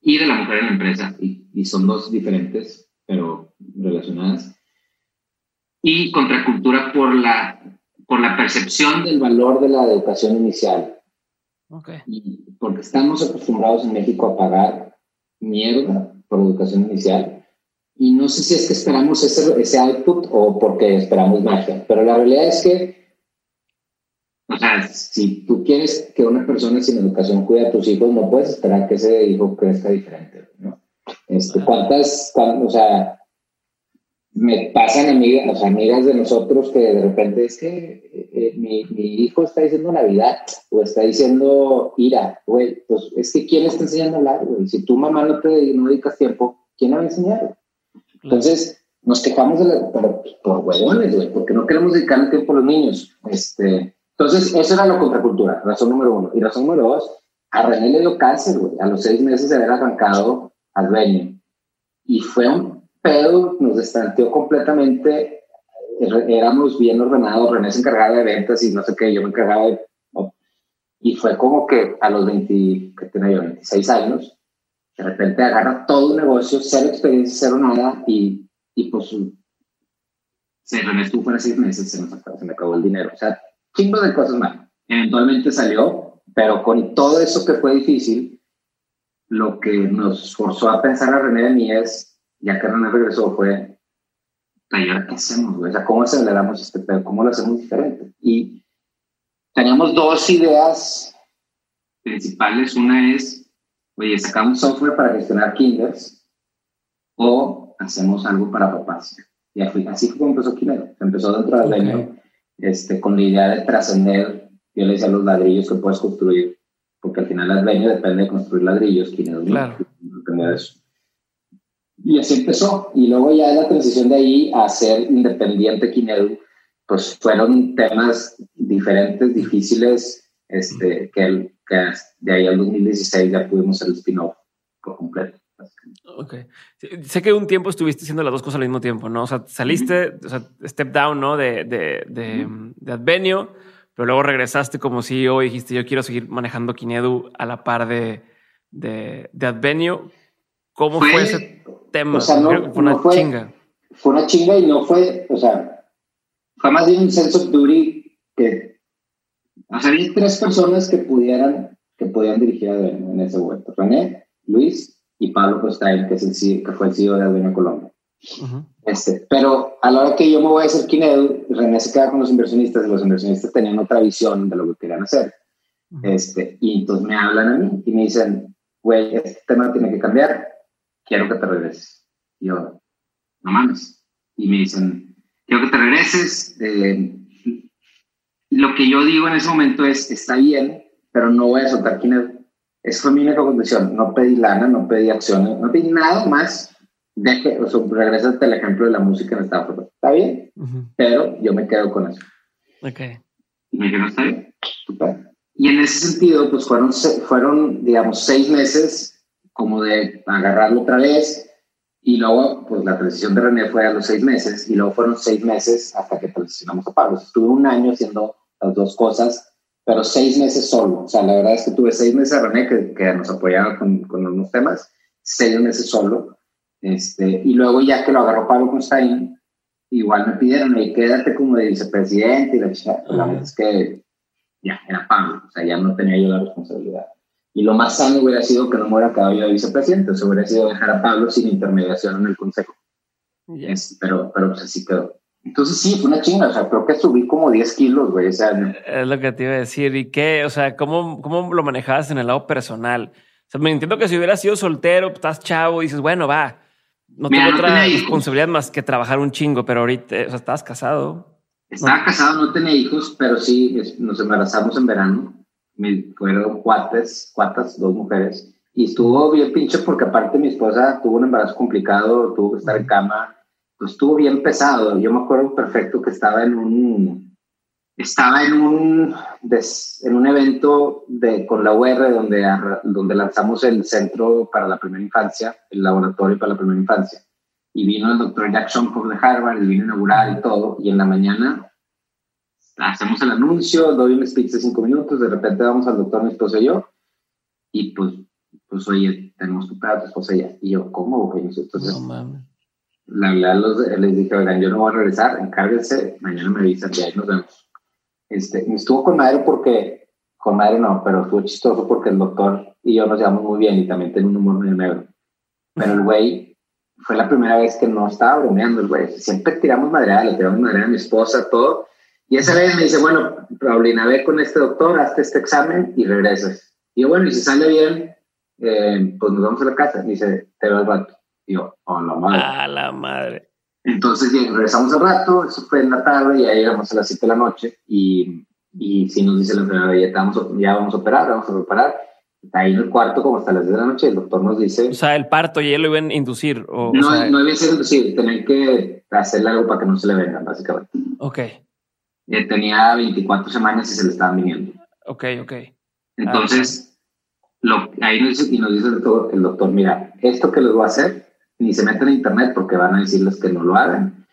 y de la mujer en la empresa, y, y son dos diferentes, pero relacionadas y contracultura por la, por la percepción del valor de la educación inicial. Okay. porque estamos acostumbrados en México a pagar mierda por educación inicial. Y no sé si es que esperamos ese, ese output o porque esperamos magia, pero la realidad es que, o sea, si tú quieres que una persona sin educación cuide a tus hijos, no puedes esperar que ese hijo crezca diferente, ¿no? Este, ¿Cuántas, o sea, me pasan amigas, o sea, amigas de nosotros que de repente es que eh, eh, mi, mi, hijo está diciendo Navidad o está diciendo ira, güey, pues es que ¿quién está enseñando a hablar, güey? Si tu mamá no te no dedicas tiempo, ¿quién va a enseñar? Entonces, nos quejamos de la, por, por huevones, güey, porque no queremos dedicar tiempo a los niños. Este, entonces, eso era la contracultura, razón número uno. Y razón número dos, a René le dio cáncer, güey, a los seis meses de haber arrancado al dueño. Y fue un pero nos destanteó completamente. Éramos bien ordenados, René se encargaba de ventas y no sé qué, yo me encargaba de... Y fue como que a los 20, que tenía yo, 26 años, de repente agarra todo un negocio, cero experiencia, cero nada, y, y pues se René estuvo fuera seis meses, se, nos acabó, se me acabó el dinero. O sea, chingo de cosas mal. Eventualmente salió, pero con todo eso que fue difícil, lo que nos forzó a pensar a René de mí es ya que René regresó fue, ¿qué hacemos? O sea, ¿cómo aceleramos este pedo? ¿Cómo lo hacemos diferente? Y teníamos dos ideas principales. Una es, oye, sacamos software para gestionar kinders o hacemos algo para papás. Y así fue como empezó Kindle. Empezó dentro del año este, con la idea de trascender, yo le decía los ladrillos que puedes construir, porque al final el dueño depende de construir ladrillos, Kindle claro. depende de eso. Y así empezó. Y luego ya la transición de ahí a ser independiente Kinedu, pues fueron temas diferentes, difíciles, este, que, que de ahí al 2016 ya pudimos el spin-off por completo. Ok. Sé que un tiempo estuviste haciendo las dos cosas al mismo tiempo, ¿no? O sea, saliste, o sea, step down, ¿no? De, de, de, de, Advenio, pero luego regresaste como CEO y dijiste, yo quiero seguir manejando Kinedu a la par de, de, de Advenio. ¿Cómo fue, ese tema? O sea, no, fue una chinga. Fue una chinga y no fue, o sea, fue más bien un sense of duty que, o sea, había tres personas que pudieran, que podían dirigir a en ese momento. René, Luis y Pablo Costain, que, es el, que fue el CEO de Advena Colombia. este, pero a la hora que yo me voy a hacer Kinedu, René se queda con los inversionistas y los inversionistas tenían otra visión de lo que querían hacer. este, y entonces me hablan a mí y me dicen, güey, este tema tiene que cambiar quiero que te regreses. Y yo, no mames. Y me dicen, quiero que te regreses. Eh, lo que yo digo en ese momento es, está bien, pero no voy a soltar quién Esa fue mi única condición. No pedí lana, no pedí acciones, no pedí nada más. Deje, o sea, regresate al ejemplo de la música en Estados Está bien, pero yo me quedo con eso. Ok. Y me dijeron, está bien. Y en ese sentido, pues fueron, fueron, digamos, seis meses como de agarrarlo otra vez. Y luego, pues la transición de René fue a los seis meses y luego fueron seis meses hasta que transicionamos a Pablo. Estuve un año haciendo las dos cosas, pero seis meses solo. O sea, la verdad es que tuve seis meses a René que, que nos apoyaba con, con unos temas, seis meses solo. Este, y luego ya que lo agarró Pablo Constein, igual me pidieron, y quédate como de vicepresidente y la chica. La verdad es que ya, era Pablo, o sea, ya no tenía yo la responsabilidad. Y lo más sano hubiera sido que no quedado yo de vicepresidente, o sea, hubiera sido dejar a Pablo sin intermediación en el consejo. Yes. pero, pero pues así quedó. Entonces sí, fue una chinga, o sea, creo que subí como 10 kilos, güey, Es lo que te iba a decir, ¿y qué? O sea, ¿cómo, cómo lo manejabas en el lado personal? O sea, me entiendo que si hubieras sido soltero, estás chavo y dices, bueno, va, no tengo otra responsabilidad más que trabajar un chingo, pero ahorita, o sea, estabas casado. Estaba casado, no tenía hijos, pero sí nos embarazamos en verano. Me fueron cuates, cuatas, dos mujeres. Y estuvo bien pinche porque aparte mi esposa tuvo un embarazo complicado, tuvo que estar en cama pues estuvo bien pesado. Yo me acuerdo perfecto que estaba en un, estaba en un, en un evento de, con la UR donde, donde lanzamos el centro para la primera infancia, el laboratorio para la primera infancia. Y vino el doctor Jack Schoenhoff de Harvard, y vino a inaugurar y todo. Y en la mañana hacemos el anuncio, doy un speech de cinco minutos, de repente vamos al doctor, mi esposa y yo, y pues, pues oye, tenemos tu pedo, tu esposa y ella. Y yo, ¿cómo, güey? Entonces, no, la verdad los, les dije, oigan, yo no voy a regresar, encárguense, mañana me avisan y ahí nos vemos. Este, estuvo con madre porque, con madre no, pero estuvo chistoso porque el doctor y yo nos llevamos muy bien y también tiene un humor muy negro. Pero el güey, fue la primera vez que no estaba bromeando el güey. Siempre tiramos madre, le tiramos madre a mi esposa, todo. Y esa vez me dice, bueno, Paulina, ve con este doctor, hazte este examen y regresas. Y yo, bueno, y si sale bien, eh, pues nos vamos a la casa. Me dice, te veo al rato. Y yo, a la madre. A la madre. Entonces regresamos al rato, eso fue en la tarde, ya llegamos a las 7 de la noche y, y si nos dice la enfermera, ya, vamos, ya vamos a operar, vamos a preparar. Ahí en el cuarto como hasta las 10 de la noche, el doctor nos dice... O sea, el parto ya lo iban a inducir. O, no, o sea, no iba a ser inducir, tenían que hacerle algo para que no se le venga, básicamente. Ok. Eh, tenía 24 semanas y se le estaban viniendo. Ok, ok. Entonces, lo, ahí nos dice, y nos dice el doctor, el doctor, mira, esto que les voy a hacer ni se meten en internet porque van a decirles que no lo hagan.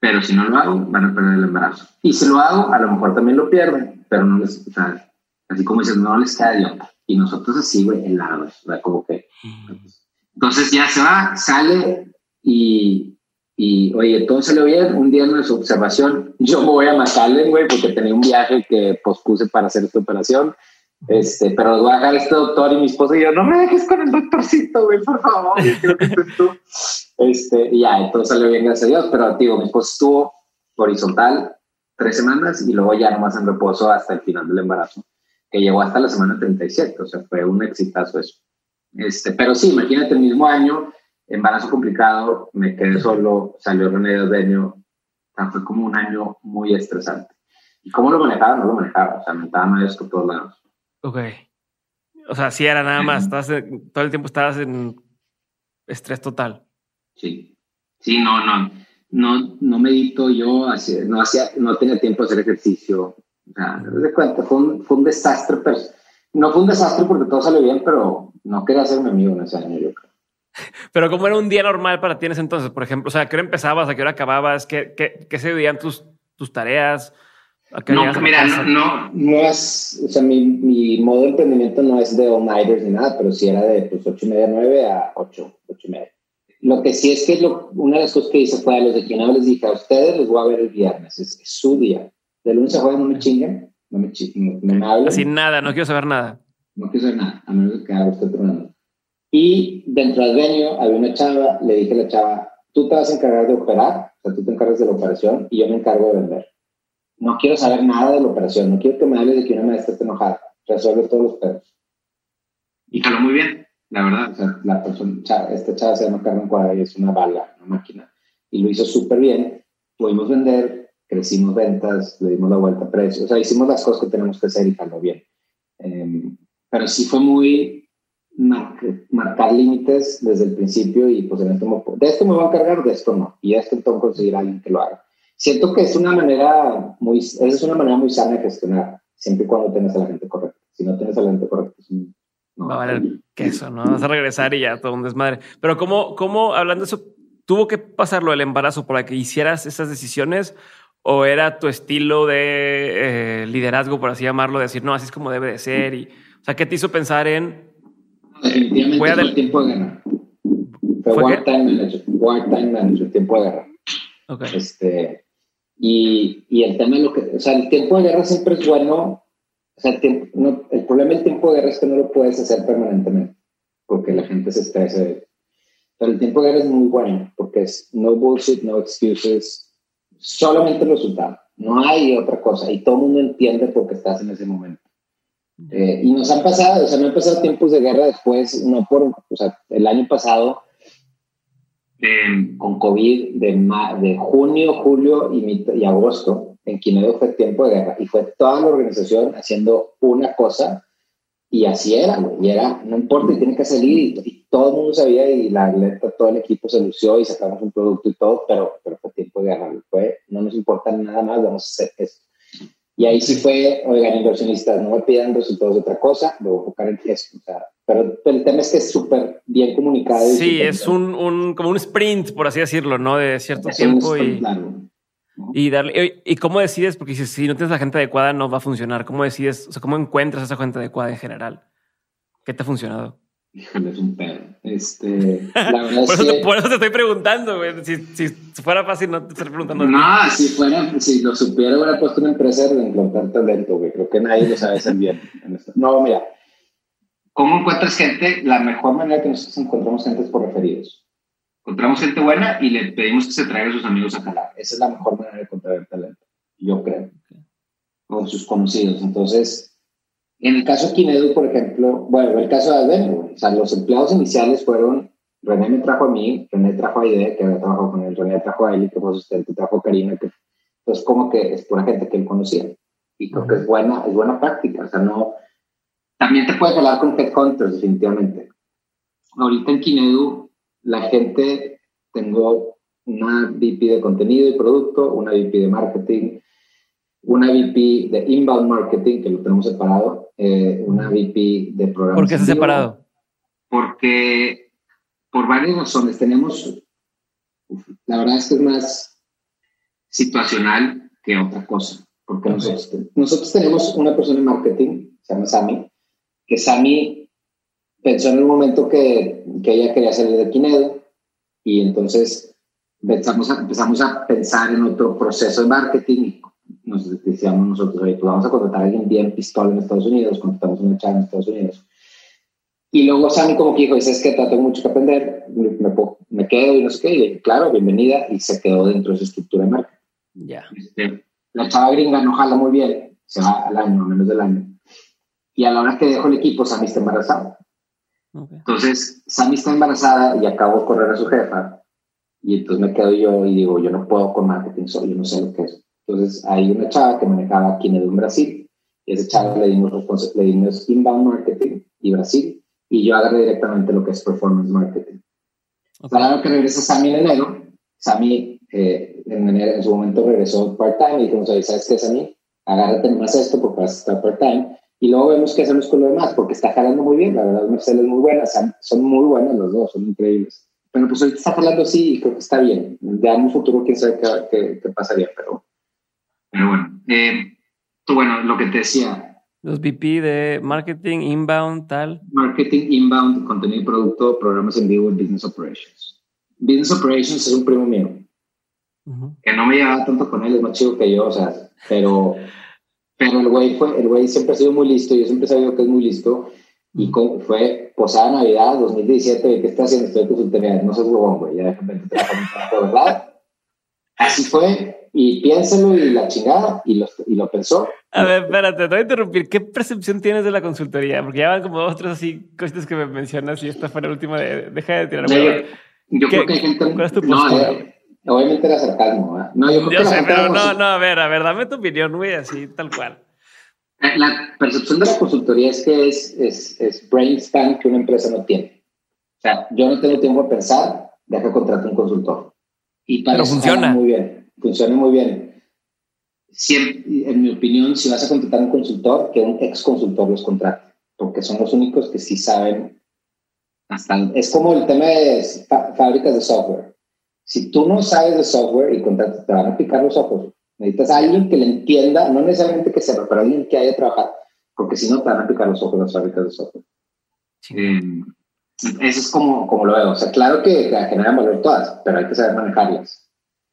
Pero si no lo hago, van a perder el embarazo. Y si lo hago, a lo mejor también lo pierden, pero no les, o sea, así como dicen, no les queda de otra. Y nosotros así, güey, helados, sea, como que. Entonces ya se va, sale y, y, oye, todo salió bien. Un día en nuestra observación, [laughs] yo me voy a McAllen, güey, porque tenía un viaje que pospuse para hacer esta operación. Este, pero voy a dejar este doctor y mi esposa y yo, no me dejes con el doctorcito, güey, por favor, creo que tú. Este, y ya, todo salió bien, gracias a Dios, pero digo, mi esposa estuvo horizontal tres semanas y luego ya nomás en reposo hasta el final del embarazo, que llegó hasta la semana 37, o sea, fue un exitazo eso. Este, pero sí, imagínate el mismo año, embarazo complicado, me quedé solo, salió René Deño, o sea, fue como un año muy estresante. ¿Y cómo lo manejaba? No lo manejaba, o sea, me estaba mal por todos lados. Ok. O sea, sí era nada más. [clears throat] todo el tiempo estabas en estrés total. Sí. Sí, no, no. No, no medito yo, no, hacía, no tenía tiempo de hacer ejercicio. O sea, de cuenta, fue un, fue un desastre. Pero, no fue un desastre porque todo salió bien, pero no quería ser un amigo en ese año, yo creo. [laughs] Pero ¿cómo era un día normal para ti en ese entonces? Por ejemplo, o sea, ¿a qué hora empezabas? ¿A qué hora acababas? ¿Qué, qué, qué se veían tus, tus tareas? No, mira, no, no, es, o sea, mi, mi, modo de emprendimiento no es de all-nighters ni nada, pero sí era de pues 8 y media, 9 a 8, 8 y media. Lo que sí es que lo, una de las cosas que hice fue a los de quien les dije, a ustedes les voy a ver el viernes, es, su día. De lunes a jueves no me chinguen, no me, chinguen, no, me hablen. Así nada, no quiero saber nada. No quiero saber nada, a menos que haga usted tronando. Y dentro del venio había una chava, le dije a la chava, tú te vas a encargar de operar, o sea, tú te encargas de la operación y yo me encargo de vender no quiero saber nada de la operación, no quiero que me hables de que una maestra esté enojada, resuelve todos los pedos. Y caló muy bien, la verdad. O sea, la persona, esta chava se llama Carmen Cuadra y es una bala, una máquina. Y lo hizo súper bien. Pudimos vender, crecimos ventas, le dimos la vuelta a precio. O sea, hicimos las cosas que tenemos que hacer y caló bien. Em, pero sí fue muy marcar límites desde el principio y pues en esto de esto me voy a encargar, de esto no. Y esto tengo que conseguir a alguien que lo haga siento que es una manera muy, es una manera muy sana de gestionar, siempre y cuando tengas a la gente correcta. Si no tienes a la gente correcta, no, va a valer queso, ¿no? Vas a regresar y ya todo un desmadre. Pero cómo, cómo, hablando de eso, tuvo que pasar lo del embarazo para que hicieras esas decisiones o era tu estilo de eh, liderazgo, por así llamarlo, de decir, no, así es como debe de ser? Y, o sea, ¿qué te hizo pensar en... Definitivamente fue el tiempo de guerra. Fue, wartime manager, wartime manager, tiempo de guerra. Okay. Este, y, y, el tema de lo que, o sea, el tiempo de guerra siempre es bueno. O sea, el, no, el problema del tiempo de guerra es que no lo puedes hacer permanentemente, porque la gente se estresa. Pero el tiempo de guerra es muy bueno, porque es no bullshit, no excuses. solamente el resultado. No hay otra cosa. Y todo el mundo entiende por qué estás en ese momento. Eh, y nos han pasado, o sea, me han pasado tiempos de guerra después, no por, o sea, el año pasado, eh, con COVID, de, de junio, julio y, y agosto, en Quinedo fue tiempo de guerra y fue toda la organización haciendo una cosa y así era, Y era, no importa, tiene que salir y, todo el mundo sabía y la atleta, todo el equipo se lució y sacamos un producto y todo, pero, pero fue tiempo de guerra. Fue, no nos importa nada más, vamos a hacer esto. Y ahí sí fue, oigan, inversionistas, no me pidan resultados de otra cosa, me voy a enfocar en eso. O sea, pero, el tema es que es súper bien comunicado. Sí, es un, un, como un sprint, por así decirlo, ¿no? De cierto tiempo. y, y, darle, y, cómo decides, porque si, si no tienes la gente adecuada no va a funcionar. ¿Cómo decides, o sea, cómo encuentras esa gente adecuada en general? ¿Qué te ha funcionado? Híjole, es un pedo. Este, la [laughs] verdad por, eso te, por, eso te, estoy preguntando, güey. Si, si, fuera fácil, no te estaría preguntando. No, si fuera, si lo supiera, hubiera puesto una empresa de implantar talento, güey. Creo que nadie lo sabe hacer bien. No, mira. ¿Cómo encuentras gente? La mejor manera que nosotros encontramos gente es por referidos. Encontramos gente buena y le pedimos que se traiga a sus amigos a jalar. Esa es la mejor manera de encontrar talento, yo creo. Con sus conocidos. Entonces, en el caso de Kinedu, por ejemplo, bueno, el caso de Advent, o sea, los empleados iniciales fueron, René me trajo a mí, René trajo a Ide, que había trabajado con él, René trajo a Eli, que fue asistente, trajo a Karina, que entonces como que es pura gente que él conocía. Y creo que es buena, es buena práctica, o sea, no... También te puedes hablar con headhunters, definitivamente. Ahorita en Kinedu, la gente, tengo una VP de contenido y producto, una VP de marketing, una VP de inbound marketing, que lo tenemos separado, eh, una VP de programación. ¿Por qué está separado? Porque por varias razones tenemos, la verdad es que es más situacional que otra cosa, porque nosotros, nosotros tenemos una persona en marketing, se llama Sami, que Sami pensó en un momento que, que ella quería salir de Kinedo y entonces empezamos a, empezamos a pensar en otro proceso de marketing nos decíamos nosotros, oye, pues vamos a contratar a alguien bien pistola en Estados Unidos, contratamos una chava en Estados Unidos. Y luego Sammy como que dijo, es que tengo mucho que aprender, me, me, quedo y no sé qué, y claro, bienvenida, y se quedó dentro de esa estructura de marca. Ya. Este, la chava gringa no jala muy bien, se va al año, menos del año. Y a la hora que dejo el equipo, Sammy está embarazada. Entonces, Sammy está embarazada y acabo de correr a su jefa, y entonces me quedo yo y digo, yo no puedo con marketing solo, yo no sé lo que es. Entonces, hay una chava que manejaba Kinedo en Brasil, y esa chava le dimos, le dimos inbound marketing y Brasil, y yo agarré directamente lo que es performance marketing. Para lo que regresa Sammy en enero, Sammy eh, en, enero, en su momento regresó part-time y dijimos, oye, ¿sabes qué, Sammy? Agárrate más esto porque vas a estar part-time. Y luego vemos qué hacemos con lo demás, porque está jalando muy bien. La verdad, Marcelo es muy buena, son muy buenas los dos, son increíbles. Pero pues ahorita está jalando así y creo que está bien. Ya en un futuro quién sabe qué, qué, qué pasaría, pero pero bueno, eh, tú, bueno, lo que te decía. Los VP de marketing, inbound, tal. Marketing, inbound, contenido y producto, programas en vivo y business operations. Business operations es un primo mío. Que no me llevaba tanto con él, es más chido que yo, o sea, pero, pero el güey fue, el güey siempre ha sido muy listo, yo siempre he sabido que es muy listo. Y fue posada Navidad 2017, ¿qué está haciendo? Estoy en consultoría, no seas huevón, güey, ya déjame trabajar, ¿verdad? Así fue, y piénsalo y la chingada, y lo, y lo pensó. A ver, espérate, te voy a interrumpir. ¿Qué percepción tienes de la consultoría? Porque ya van como otros así cositas que me mencionas y esta fue la última de deja de tirar. yo, yo creo que hay gente. ¿Cuál es tu postura? No, obviamente era sarcasmo. ¿eh? No, yo que sé, pero no, no, a ver, a ver, dame tu opinión, güey, así, tal cual. Eh, la percepción de la consultoría es que es, es, es brain span que una empresa no tiene. O sea, yo no tengo tiempo de pensar, deja contratar un consultor. Y para pero funciona. Muy bien funciona muy bien. Siempre, en mi opinión, si vas a contratar un consultor, que un ex consultor los contrate, porque son los únicos que sí saben. Hasta, es como el tema de fábricas de software. Si tú no sabes de software y contratas, te van a picar los ojos. Necesitas a alguien que le entienda, no necesariamente que sepa, pero alguien que haya trabajado, porque si no te van a picar los ojos las fábricas de software. Eh, eso es como, como lo veo. O sea, claro que generan valor todas, pero hay que saber manejarlas.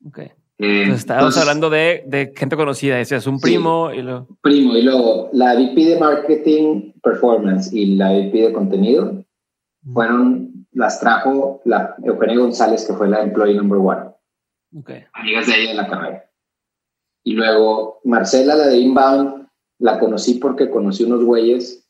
Okay. Eh, estábamos hablando de, de, gente conocida, ese es un primo y luego... Primo, y luego la VP de Marketing Performance y la VP de Contenido fueron, las trajo la Eugenia González, que fue la Employee Number One. Okay. Amigas de ella de la carrera. Y luego Marcela, la de Inbound, la conocí porque conocí unos güeyes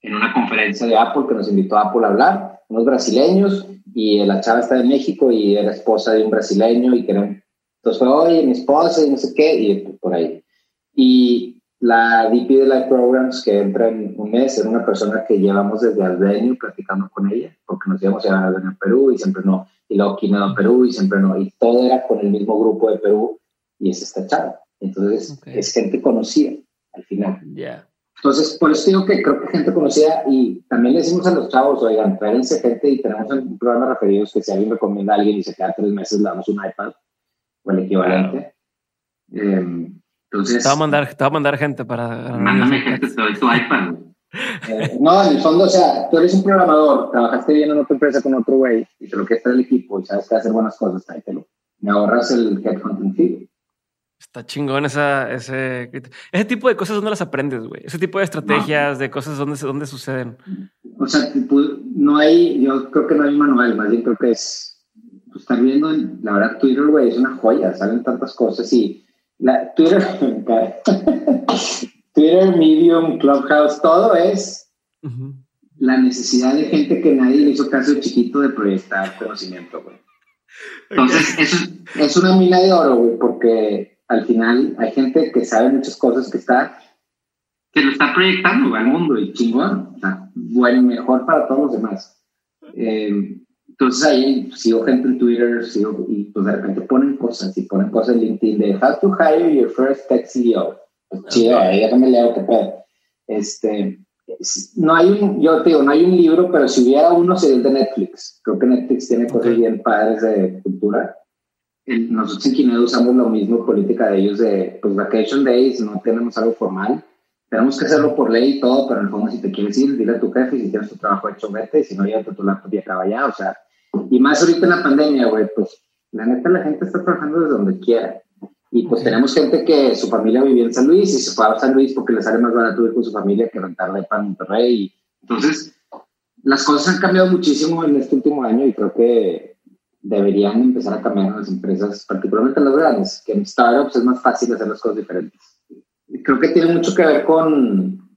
en una conferencia de Apple que nos invitó a Apple a hablar, unos brasileños, y la chava está de México y era esposa de un brasileño y que entonces fue, oye, mi esposa y no sé qué, y por ahí. Y la DP de Life Programs, que entra en un mes, era una persona que llevamos desde Albenio platicando con ella, porque nos íbamos a llevar a Albenio a Perú y siempre no, y luego Quinado a Perú y siempre no, y todo era con el mismo grupo de Perú y es esta chava. Entonces es gente conocida al final. Ya. Entonces, por eso digo que creo que gente conocida y también le decimos a los chavos, oigan, tráiganse gente y tenemos un programa referidos que si alguien recomienda a alguien y se queda tres meses, le damos un iPad o el equivalente. Eh, entonces, te va a mandar, te va a mandar gente para. [laughs] Mándame gente, te doy tu iPad. Eh, no, en el fondo, o sea, tú eres un programador, trabajaste bien en otra empresa con otro güey y te lo quieres el equipo y sabes que hacer buenas cosas, tráetelo. Me ahorras el headhunting fee. Está chingón esa, ese, ese tipo de cosas donde las aprendes, güey. Ese tipo de estrategias, de cosas donde, donde suceden. O sea, no hay, yo creo que no hay manual, más bien creo que es, estar viendo, la verdad, Twitter, güey, es una joya, salen tantas cosas y la, Twitter, [laughs] Twitter, Medium, Clubhouse, todo es la necesidad de gente que nadie le hizo caso de chiquito de proyectar conocimiento, güey. Entonces, es, es una mina de oro, güey, porque al final hay gente que sabe muchas cosas que está que lo está proyectando al mundo y chingón, sea, bueno, mejor para todos los demás. Eh, entonces ahí sigo gente en Twitter, sigo, y pues de repente ponen cosas, y ponen cosas en LinkedIn de How to hire your first tech CEO. Pues chido, ahí déjame leer qué pedo. Este, no hay un, yo te digo, no hay un libro, pero si hubiera uno sería el de Netflix. Creo que Netflix tiene cosas bien padres de cultura. Nosotros en Kinedo usamos lo mismo, política de ellos de, pues, vacation days, no tenemos algo formal. Tenemos que hacerlo por ley y todo, pero en el fondo si te quieres ir, dile a tu jefe, si tienes tu trabajo hecho, vete, si no, ya tu laptop y acaba ya, o sea, y más ahorita en la pandemia, güey, pues la neta la gente está trabajando desde donde quiera. Y pues tenemos gente que su familia vivía en San Luis y se fue a San Luis porque le sale más barato ir con su familia que rentar de pan Monterrey. Entonces, las cosas han cambiado muchísimo en este último año y creo que deberían empezar a cambiar en las empresas, particularmente las grandes, que en startups es más fácil hacer las cosas diferentes. Creo que tiene mucho que ver con,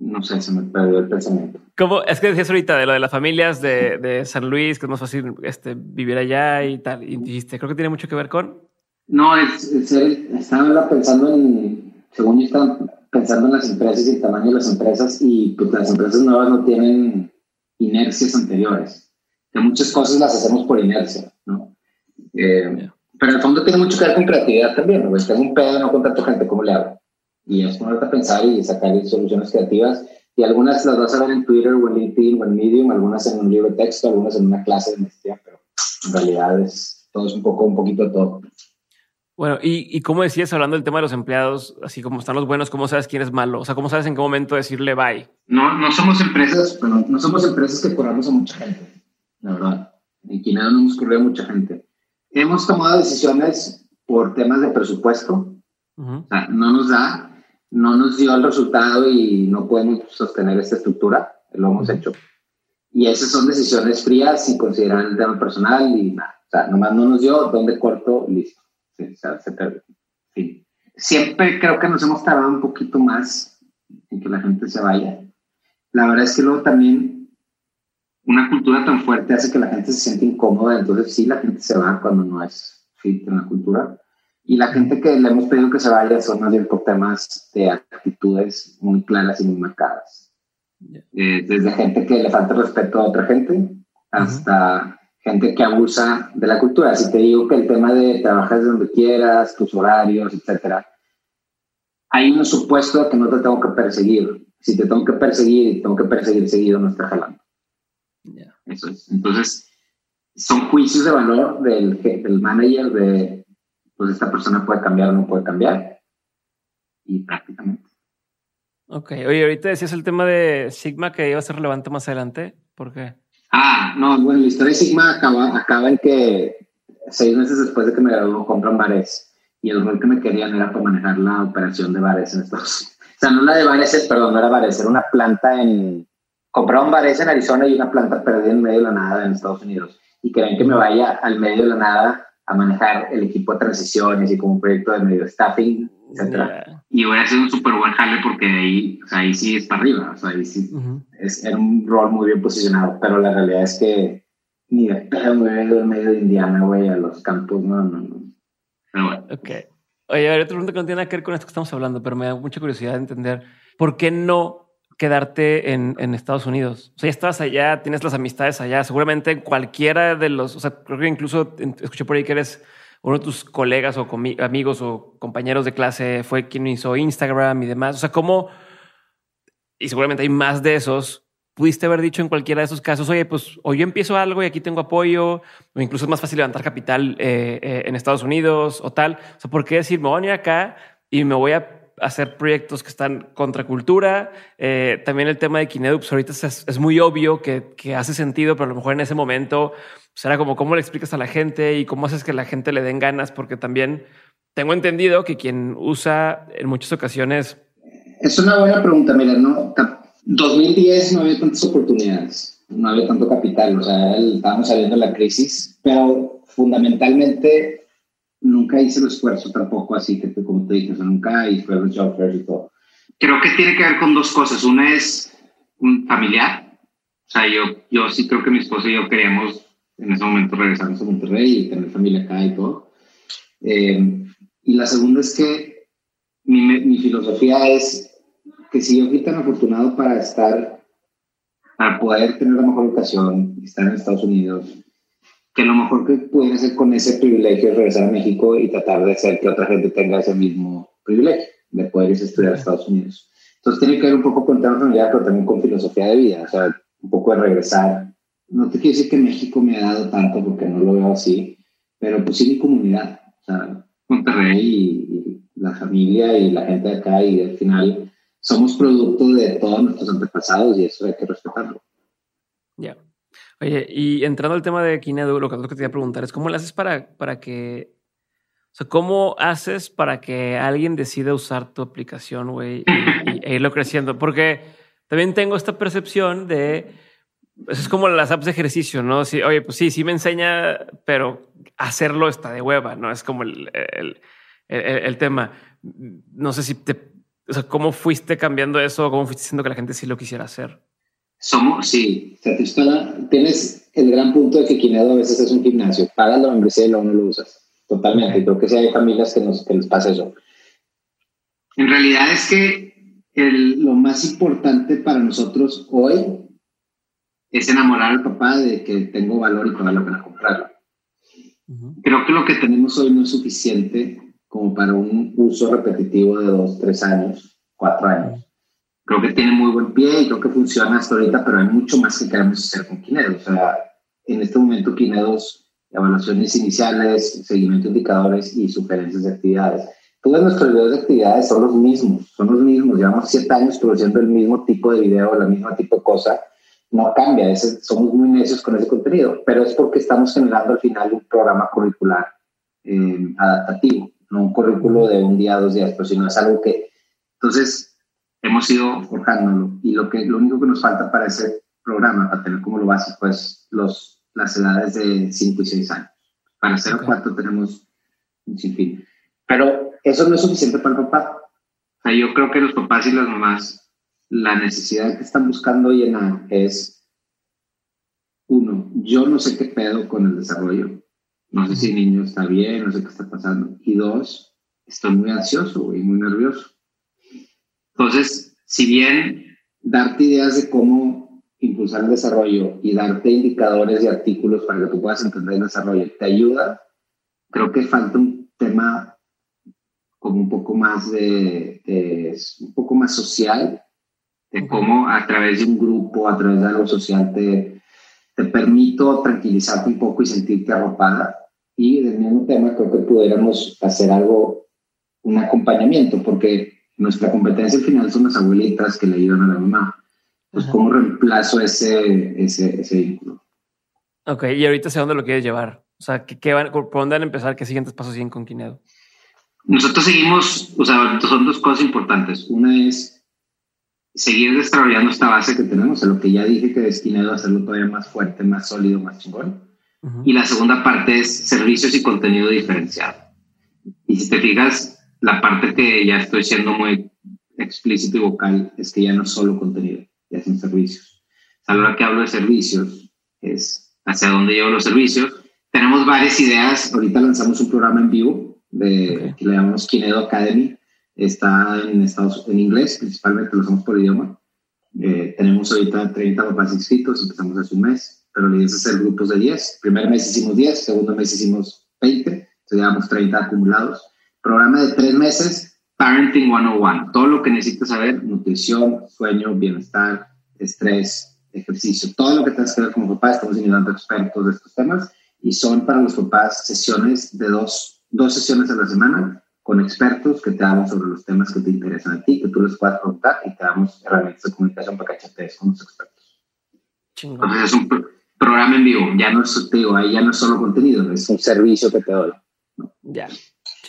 no sé, se me perdió el pensamiento. Como es que decías ahorita de lo de las familias de, de, San Luis, que es más fácil este, vivir allá y tal, y dijiste, creo que tiene mucho que ver con. No, es, es estaba pensando en, según yo estaba pensando en las empresas y el tamaño de las empresas, y pues las empresas nuevas no tienen inercias anteriores. Que muchas cosas las hacemos por inercia, ¿no? Eh, pero en el fondo tiene mucho que ver con creatividad también, ¿no? Tengo un pedo, no contrato gente, ¿cómo le hago? Y es ponerte a pensar y sacar soluciones creativas. Y algunas las vas a ver en Twitter o en LinkedIn o en Medium, algunas en un libro de texto, algunas en una clase de maestría, pero en realidad es todo es un poco, un poquito de todo. Bueno, y, y como decías, hablando del tema de los empleados, así como están los buenos, ¿cómo sabes quién es malo? O sea, ¿cómo sabes en qué momento decirle bye? No, no somos empresas, no somos empresas que corramos a mucha gente, la verdad. En Quinado no hemos corrido a mucha gente. Hemos tomado decisiones por temas de presupuesto. O sea, no nos da, no nos dio el resultado y no podemos sostener esta estructura, lo hemos hecho. Y esas son decisiones frías y consideran el tema personal y nada. O sea, nomás no nos dio, donde corto, listo. Sí, o sea, se sí. Siempre creo que nos hemos tardado un poquito más en que la gente se vaya. La verdad es que luego también una cultura tan fuerte hace que la gente se siente incómoda, entonces sí, la gente se va cuando no es fit en la cultura. Y la gente que le hemos pedido que se vaya son más bien por temas de actitudes muy claras y muy marcadas. Eh, desde gente que le falta respeto a otra gente hasta gente que abusa de la cultura. Si te digo que el tema de trabajar donde quieras, tus horarios, etcétera, hay un supuesto que no te tengo que perseguir. Si te tengo que perseguir y tengo que perseguir seguido, no está jalando. Eso es. Entonces, son juicios de valor del, del manager de pues esta persona puede cambiar o no puede cambiar. Y prácticamente. Ok, oye, ahorita decías el tema de Sigma que iba a ser relevante más adelante. ¿Por qué? Ah, no, bueno, la historia de Sigma acaba, acaba en que seis meses después de que me graduó compran bares y el rol que me querían era para manejar la operación de bares en Estados Unidos. [laughs] O sea, no la de bares, perdón, no era bares, era una planta en... Compraron bares en Arizona y una planta perdida en medio de la nada en Estados Unidos. Y querían que me vaya al medio de la nada a manejar el equipo de transiciones y como un proyecto de medio staffing, etcétera. Y hubiera sido un súper buen jale porque ahí, o sea, ahí sí es para arriba, o sea, ahí sí es, era un rol muy bien posicionado, pero la realidad es que ni de pedo me he en medio de Indiana, güey, a los campos, no, no, no. Pero bueno. Ok. Oye, a ver, otra pregunta que no tiene nada que ver con esto que estamos hablando, pero me da mucha curiosidad de entender por qué no quedarte en, Estados Unidos. O sea, ya estás allá, tienes las amistades allá. Seguramente cualquiera de los, o sea, creo que incluso escuché por ahí que eres uno de tus colegas o amigos o compañeros de clase fue quien hizo Instagram y demás. O sea, ¿cómo? Y seguramente hay más de esos. Pudiste haber dicho en cualquiera de esos casos, oye, pues o yo empiezo algo y aquí tengo apoyo, o incluso es más fácil levantar capital eh, eh, en Estados Unidos o tal. O sea, ¿por qué decir, me voy a ir acá y me voy a hacer proyectos que están contra cultura. Eh, también el tema de Kinedu, pues ahorita es, muy obvio que, que, hace sentido, pero a lo mejor en ese momento será pues, como cómo le explicas a la gente y cómo haces que la gente le den ganas, porque también tengo entendido que quien usa en muchas ocasiones. Es una buena pregunta, mira, no, 2010 no había tantas oportunidades, no había tanto capital, o sea, estábamos saliendo de la crisis, pero fundamentalmente nunca hice el esfuerzo tampoco así que como te dije, nunca hice los job fairs y todo. Creo que tiene que ver con dos cosas. Una es un familiar. O sea, yo, yo sí creo que mi esposa y yo queríamos en ese momento regresarnos a Monterrey y tener familia acá y todo. Eh, y la segunda es que mi, mi, filosofía es que si yo fui tan afortunado para estar, para poder tener la mejor educación, estar en Estados Unidos, que lo mejor que pudiera hacer con ese privilegio es regresar a México y tratar de hacer que otra gente tenga ese mismo privilegio de poder irse a estudiar a Estados Unidos. Entonces tiene que ver un poco con tema familiar, pero también con filosofía de vida, o sea, un poco de regresar. No te quiero decir que México me ha dado tanto porque no lo veo así, pero pues sí mi comunidad, o sea, Monterrey y, y la familia y la gente de acá y al final somos producto de todos nuestros antepasados y eso hay que respetarlo. Ya. Oye, y entrando al tema de Kinedu, lo que, te quería preguntar es cómo le haces para, para que, o sea, cómo haces para que alguien decida usar tu aplicación, güey, y, e irlo creciendo? Porque también tengo esta percepción de, pues, es como las apps de ejercicio, ¿no? Sí, oye, pues sí, sí me enseña, pero hacerlo está de hueva, ¿no? Es como el, el, el, el tema. No sé si te, o sea, ¿cómo fuiste cambiando eso? ¿Cómo fuiste diciendo que la gente sí lo quisiera hacer? Somos, sí, tienes el gran punto de que Kinedo a veces es un gimnasio, pagas la membresía y luego no lo usas. Totalmente, creo que sí hay familias que, nos, que les pasa eso. En realidad es que el, lo más importante para nosotros hoy es enamorar al papá de que tengo valor y que vale la pena comprarlo. Creo que lo que tenemos hoy no es suficiente como para un uso repetitivo de dos, tres años, cuatro años creo que tiene muy buen pie y creo que funciona hasta ahorita, pero hay mucho más que queremos hacer con Kinedo. O sea, en este momento Kinedos, evaluaciones iniciales, seguimiento de indicadores y sugerencias de actividades. Todos nuestros videos de actividades son los mismos, son los mismos. Llevamos siete años produciendo el mismo tipo de video, la misma tipo de cosa. No cambia, somos muy necios con ese contenido, pero es porque estamos generando al final un programa curricular eh, adaptativo, no un currículo de un día, dos días, pero sino es algo que... Entonces, hemos ido forjándolo y lo, que, lo único que nos falta para ese programa, para tener como lo básico, es los, las edades de 5 y 6 años. Para 0 o 4 tenemos un sinfín. Pero eso no es suficiente para el papá. O sea, yo creo que los papás y las mamás, la necesidad que están buscando llenar es, uno, yo no sé qué pedo con el desarrollo. No sé si el niño está bien, no sé qué está pasando. Y dos, estoy muy ansioso y muy nervioso. Entonces, si bien darte ideas de cómo impulsar el desarrollo y darte indicadores y artículos para que tú puedas entender el desarrollo te ayuda, creo que falta un tema como un poco más de, un poco más social, de cómo a través de un grupo, a través de algo social te, te permito tranquilizarte un poco y sentirte arropada. Y del mismo tema creo que pudiéramos hacer algo, un acompañamiento, porque nuestra competencia al final son las abuelitas que le ayudan a la mamá. Pues, ¿cómo reemplazo ese, ese, ese vínculo? Ok, y ahorita hacia dónde lo quieres llevar. O sea, ¿qué, qué van, ¿por dónde van a empezar? ¿Qué siguientes pasos siguen con Quinedo? Nosotros seguimos, o sea, son dos cosas importantes. Una es seguir desarrollando esta base que tenemos, a lo que ya dije que destinado a hacerlo todavía más fuerte, más sólido, más chingón. Y la segunda parte es servicios y contenido diferenciado. Y si te fijas, la parte que ya estoy siendo muy explícito y vocal es que ya no es solo contenido, ya son servicios. A la hora que hablo de servicios, es hacia dónde llevo los servicios. Tenemos varias ideas. Ahorita lanzamos un programa en vivo de, que le llamamos Kinedo Academy. Está en Estados en inglés, principalmente lo hacemos por idioma. Eh, tenemos ahorita 30 papás inscritos, empezamos hace un mes, pero la idea es hacer grupos de 10. Primer mes hicimos 10, segundo mes hicimos 20, entonces llevamos 30 acumulados. Programa de tres meses, Parenting 101, todo lo que necesitas saber, nutrición, sueño, bienestar, estrés, ejercicio, todo lo que tengas que ver como papá, estamos a expertos de estos temas y son para los papás sesiones de dos, dos sesiones a la semana con expertos que te hablan sobre los temas que te interesan a ti, que tú les puedas preguntar y te damos herramientas de comunicación para que chatees con los expertos. Entonces es un programa en vivo, ya no es, digo, ahí ya no es solo contenido, es un servicio que te doy. Ya,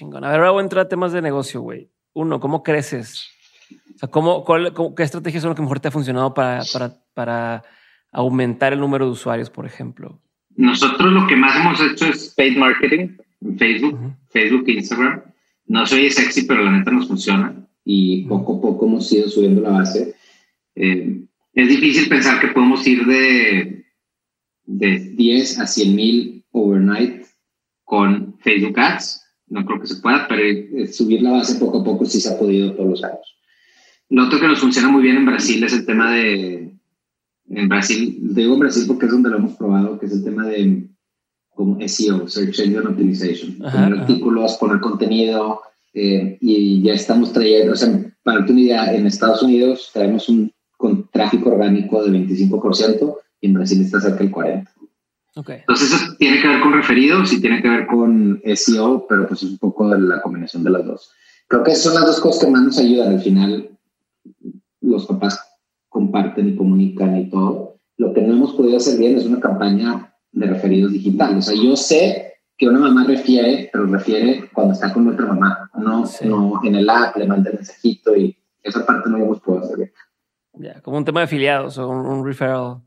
chingón. A ver, ahora voy a entrar a temas de negocio, güey. Uno, ¿cómo creces? O sea, ¿cómo, ¿qué estrategias son las que mejor te ha funcionado para, para, para aumentar el número de usuarios, por ejemplo? Nosotros lo que más hemos hecho es paid marketing en Facebook, Facebook e Instagram. No soy sexy, pero la neta nos funciona y poco a poco hemos ido subiendo la base. Eh, es difícil pensar que podemos ir de, de 10 a 100 mil overnight con Facebook Ads no creo que se pueda, pero eh, subir la base poco a poco sí se ha podido todos los años. Lo otro que nos funciona muy bien en Brasil es el tema de, en Brasil, digo Brasil porque es donde lo hemos probado, que es el tema de como SEO, Search Engine Optimization. poner artículos, poner contenido eh, y ya estamos trayendo, o sea, para tu unidad, en Estados Unidos traemos un con tráfico orgánico de 25% y en Brasil está cerca del 40%. Entonces eso tiene que ver con referidos y tiene que ver con SEO, pero pues es un poco de la combinación de las dos. Creo que son las dos cosas que más nos ayudan. Al final los papás comparten y comunican y todo. Lo que no hemos podido hacer bien es una campaña de referidos digitales. O sea, yo sé que una mamá refiere, pero refiere cuando está con otra mamá, no, no en el app, le manda el mensajito y esa parte no hemos podido hacer bien. Ya, como un tema de afiliados o un, un referral.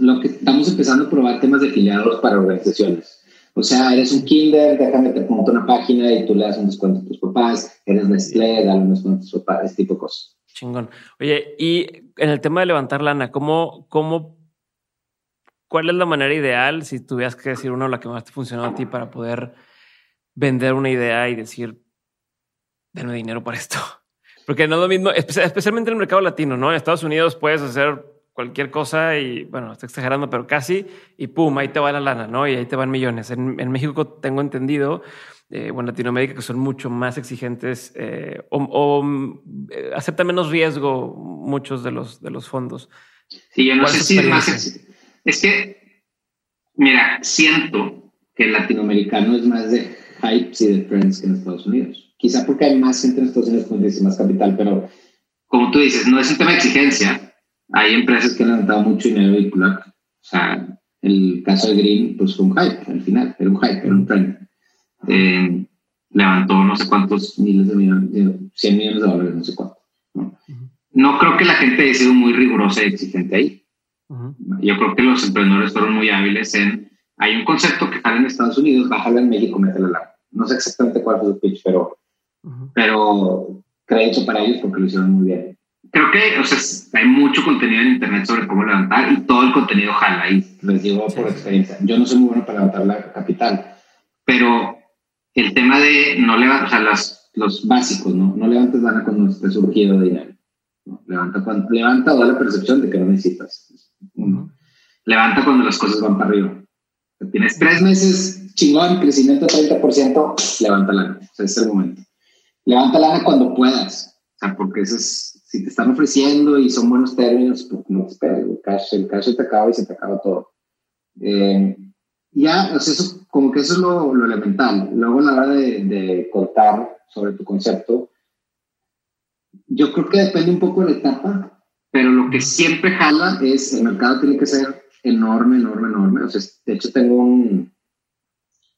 Lo que estamos empezando a probar temas de afiliados para organizaciones. O sea, eres un kinder, déjame te monto una página y tú le das un descuento a tus papás. Eres Nestlé, dale un descuento a tus papás, ese tipo de cosas. Chingón. Oye, y en el tema de levantar lana, ¿cómo, cómo, cuál es la manera ideal, si tuvieras que decir una la que más te funcionó a ti para poder vender una idea y decir, denme dinero para esto? [laughs] Porque no es lo mismo, especialmente en el mercado latino, ¿no? En Estados Unidos puedes hacer cualquier cosa y bueno, estoy exagerando, pero casi y pum, ahí te va la lana, ¿no? Y ahí te van millones. En, México tengo entendido, eh, o en Latinoamérica, que son mucho más exigentes eh, o, eh, aceptan menos riesgo muchos de los, de los fondos. Sí, yo no sé si es más. Es que, mira, siento que el latinoamericano es más de hypes y de trends que en Estados Unidos. Quizá porque hay más gente en Estados Unidos con más capital, pero como tú dices, no es un tema de exigencia, hay empresas que han levantado mucho dinero vehicular. O sea, el caso de Green, pues fue un hype al final, era un hype, era un trend. Eh, levantó no sé cuántos miles de millones, 100 millones de dólares, no sé cuánto. ¿no? creo que la gente haya sido muy rigurosa y exigente ahí. Yo creo que los emprendedores fueron muy hábiles en, hay un concepto que sale en Estados Unidos, bájalo en México, mételo la. No sé exactamente cuál fue su pitch, pero, pero crédito para ellos porque lo hicieron muy bien creo que, o sea, hay mucho contenido en internet sobre cómo levantar y todo el contenido jala y les digo por experiencia. Yo no soy muy bueno para levantar la capital, pero el tema de no levantar, o sea, las, los básicos, ¿no? No levantes lana cuando esté surgido de dinero. Levanta, cuando, levanta o da la percepción de que no necesitas. Levanta cuando las cosas van para arriba. Tienes tres meses chingón, crecimiento 30%, levanta lana. O sea, es el momento. Levanta lana cuando puedas. O sea, porque eso es si te están ofreciendo y son buenos términos, pues no esperes, el cash, el cash te acaba y se te acaba todo. Eh, ya, o sea, eso, como que eso es lo, lo elemental. Luego, a la hora de, de, contar sobre tu concepto, yo creo que depende un poco de la etapa, pero lo que siempre jala es el mercado tiene que ser enorme, enorme, enorme. O sea, de hecho, tengo un,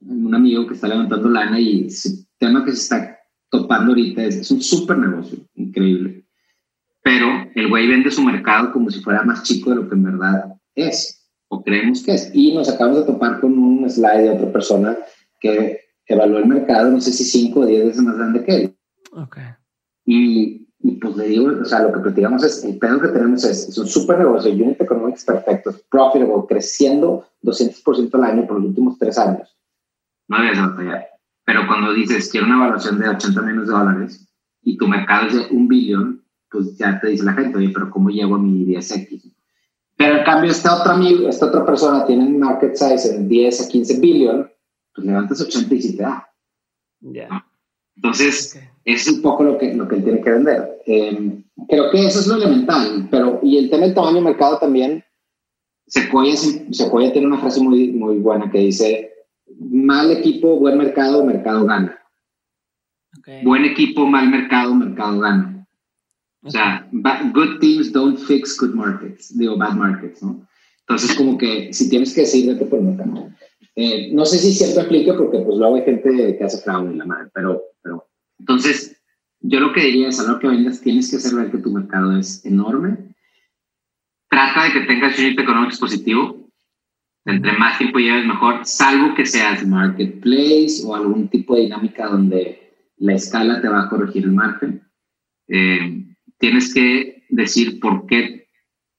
un amigo que está levantando lana y el tema que se está topando ahorita es, es un súper negocio, increíble pero el güey vende su mercado como si fuera más chico de lo que en verdad es. o creemos que es. Y nos acabamos de topar con un slide de otra persona que evaluó el mercado, no sé si 5 o 10 veces más grande que él. Okay. Y, y, pues le digo, o sea, lo que platicamos es, el pedo que tenemos es, es un super negocio, unit economics perfectos, profitable, creciendo 200% al año por los últimos tres años. No había batallar. Pero cuando dices, quiero una evaluación de 80 millones de dólares y tu mercado es de un billón, pues ya te dice la gente, oye, pero ¿cómo llego a mi 10X? Pero en cambio, este otro amigo, esta otra persona tiene un market size en 10 a 15 billion, pues levantas 80 y si te da. Ya. Entonces, es un poco lo que, lo que él tiene que vender. Eh, creo que eso es lo elemental, pero y el tema del tamaño de mercado también, Sequoia, Sequoia tiene una frase muy, muy buena que dice, mal equipo, buen mercado, mercado gana. Okay. Buen equipo, mal mercado, mercado gana. O sea, good teams don't fix good markets, digo, bad markets, ¿no? Entonces, como que si tienes que decir, vete por mercado. Eh, no sé si siempre aplica porque pues luego hay gente que hace fraude en la madre, pero, pero... Entonces, yo lo que diría es, a lo que vendas, tienes que hacer ver que tu mercado es enorme. Trata de que tengas un unit económico positivo. Entre más tiempo lleves, mejor, salvo que seas marketplace o algún tipo de dinámica donde la escala te va a corregir el margen. Eh, tienes que decir por qué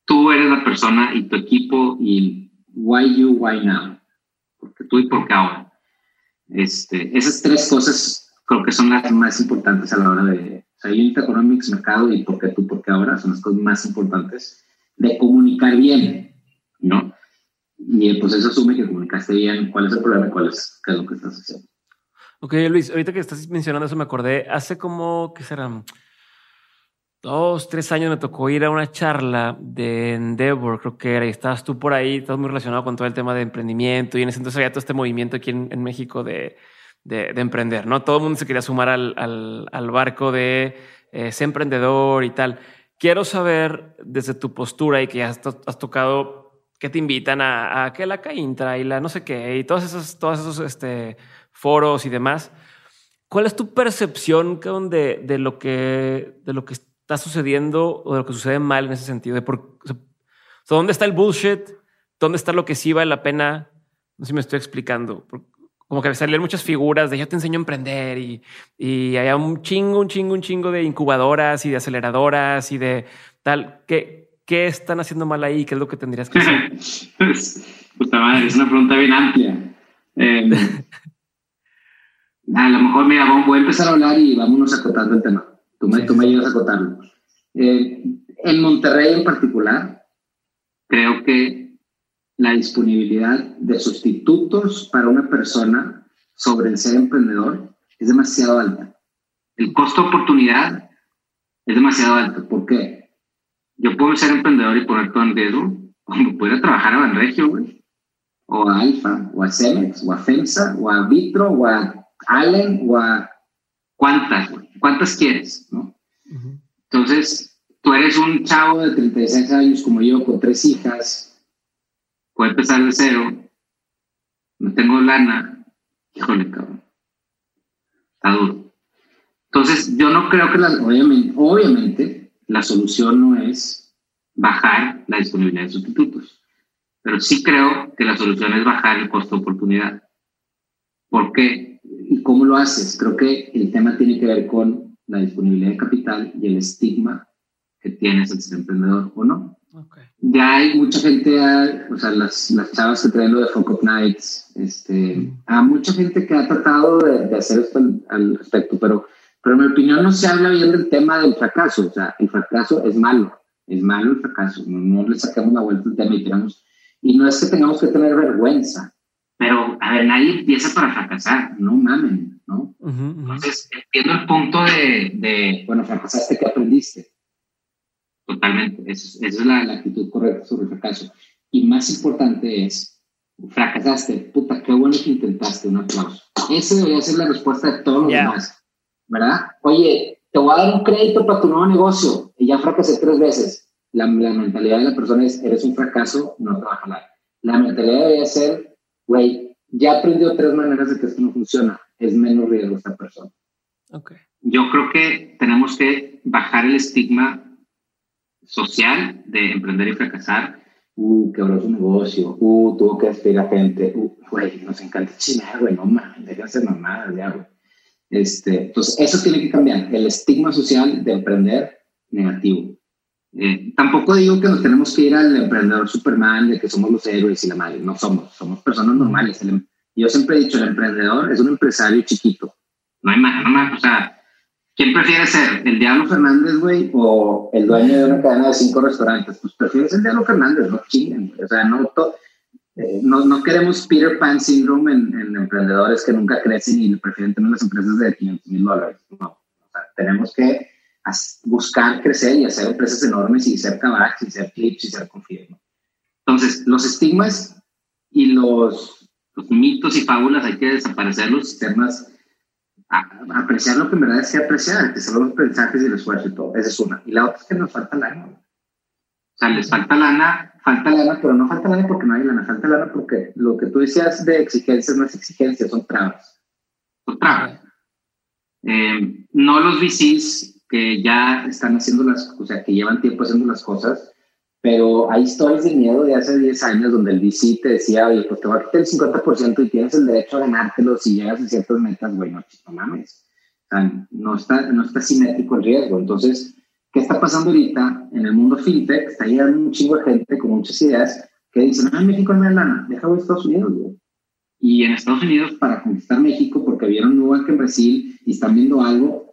tú eres la persona y tu equipo y why you, why now. Porque tú y por qué ahora. Este, esas tres cosas creo que son las más importantes a la hora de, o sea, Unit Economics, mercado y por qué tú, por qué ahora son las cosas más importantes de comunicar bien, ¿no? Y pues eso asume que comunicaste bien cuál es el problema y cuál es, qué es lo que estás haciendo. Ok, Luis, ahorita que estás mencionando eso me acordé, hace como, ¿qué será? Dos, tres años me tocó ir a una charla de Endeavor, creo que era, y estabas tú por ahí, estás muy relacionado con todo el tema de emprendimiento, y en ese entonces había todo este movimiento aquí en, México de, de, emprender, ¿no? Todo el mundo se quería sumar al, al, al barco de eh, ser emprendedor y tal. Quiero saber desde tu postura y que ya has, has tocado que te invitan a, a, que la Caintra y la no sé qué, y todos esos, todos esos este, foros y demás. ¿Cuál es tu percepción de, de, lo que, de lo que está sucediendo o de lo que sucede mal en ese sentido. De por, ¿Dónde está el bullshit? ¿Dónde está lo que sí vale la pena? No sé si me estoy explicando. Como que salían muchas figuras de yo te enseño a emprender y, y hay un chingo, un chingo, un chingo de incubadoras y de aceleradoras y de tal. ¿Qué, qué están haciendo mal ahí? ¿Qué es lo que tendrías que hacer? [laughs] Puta madre, es una pregunta bien amplia. Em, [laughs] a lo mejor, mira, voy a empezar a hablar y vámonos acotando el tema. Tú me, tú me ayudas a acotarlo. Eh, en Monterrey en particular, creo que la disponibilidad de sustitutos para una persona sobre el ser emprendedor es demasiado alta. El costo oportunidad es demasiado alto. ¿Por qué? Yo puedo ser emprendedor y poner todo en riesgo, o puedo trabajar a Banregio, güey, o a Alfa, o a Cemex, o a FEMSA, o a Vitro, o a Allen, o a... ¿Cuántas, güey? ¿Cuántas quieres? ¿no? Entonces, tú eres un chavo de 36 años como yo, con tres hijas, puedo empezar de cero, no tengo lana, híjole, cabrón, está duro. Entonces, yo no creo que, la, obviamente, obviamente, la solución no es bajar la disponibilidad de sustitutos, pero sí creo que la solución es bajar el costo de oportunidad. ¿Por qué? ¿Y cómo lo haces? Creo que el tema tiene que ver con la disponibilidad de capital y el estigma que tienes al ser emprendedor o no. Okay. Ya hay mucha gente, o sea, las, las chavas que traen lo de Fuck Nights, este, mm. hay mucha gente que ha tratado de, hacer esto al, respecto, pero, pero en mi opinión no se habla bien del tema del fracaso. O sea, el fracaso es malo, es malo el fracaso. No, le sacamos la vuelta al tema y tiramos. Y no es que tengamos que tener vergüenza, pero, a ver, nadie empieza para fracasar, no mamen, ¿no? Entonces, entiendo el punto de, de, bueno, fracasaste, ¿qué aprendiste? Totalmente, esa es la, actitud correcta sobre el fracaso. Y más importante es, fracasaste, puta, qué bueno que intentaste, un aplauso. Esa debería ser la respuesta de todos los demás, ¿verdad? Oye, te voy a dar un crédito para tu nuevo negocio y ya fracasé tres veces. La, la mentalidad de la persona es, eres un fracaso, no te va a jalar. La mentalidad debería ser, güey, ya aprendió tres maneras de que esto no funciona, es menos riesgo esta persona. Okay. Yo creo que tenemos que bajar el estigma social de emprender y fracasar. uh, quebró su negocio, uh, tuvo que despedir a gente, uh, güey, nos encanta chinar, güey, no mames, déjense mamadas ya, güey. Este, entonces, eso tiene que cambiar, el estigma social de emprender negativo. Eh, tampoco digo que nos tenemos que ir al emprendedor Superman, de que somos los héroes y la madre, no somos, somos personas normales. Em, yo siempre he dicho, el emprendedor es un empresario chiquito, no hay más, no más, o sea, ¿quién prefiere ser? ¿El Diablo Fernández, güey, o el dueño de una cadena de cinco restaurantes? Pues prefieres el Diablo Fernández, no chinguen, o sea, no, eh, no, no, queremos Peter Pan syndrome en, en, emprendedores que nunca crecen y prefieren tener las empresas de 500 mil dólares, no, o sea, tenemos que buscar crecer y hacer empresas enormes y ser cabacs y ser clips y ser confirmo. Entonces, los estigmas y los, los, mitos y fábulas hay que desaparecerlos y ser más, apreciar lo que en verdad es que apreciar, que son los mensajes y el esfuerzo y todo. Esa es una. Y la otra es que nos falta lana. O sea, les falta lana, falta lana, pero no falta lana porque no hay lana, falta lana porque lo que tú decías de exigencias no es exigencias, son trabas. Son trabas. Eh, no los VCs que ya están haciendo las, o sea, que llevan tiempo haciendo las cosas, pero hay historias de miedo de hace 10 años donde el VC te decía, oye, pues te va a quitar el 50% y tienes el derecho a ganártelo si llegas a ciertas metas, güey, no, no mames. O sea, no está, no está simétrico el riesgo. Entonces, ¿qué está pasando ahorita en el mundo fintech? Está llegando un chingo de gente con muchas ideas que dicen, ah, en México no hay lana, deja a Estados Unidos, güey. Y en Estados Unidos, para conquistar México, porque vieron igual que en Brasil y están viendo algo,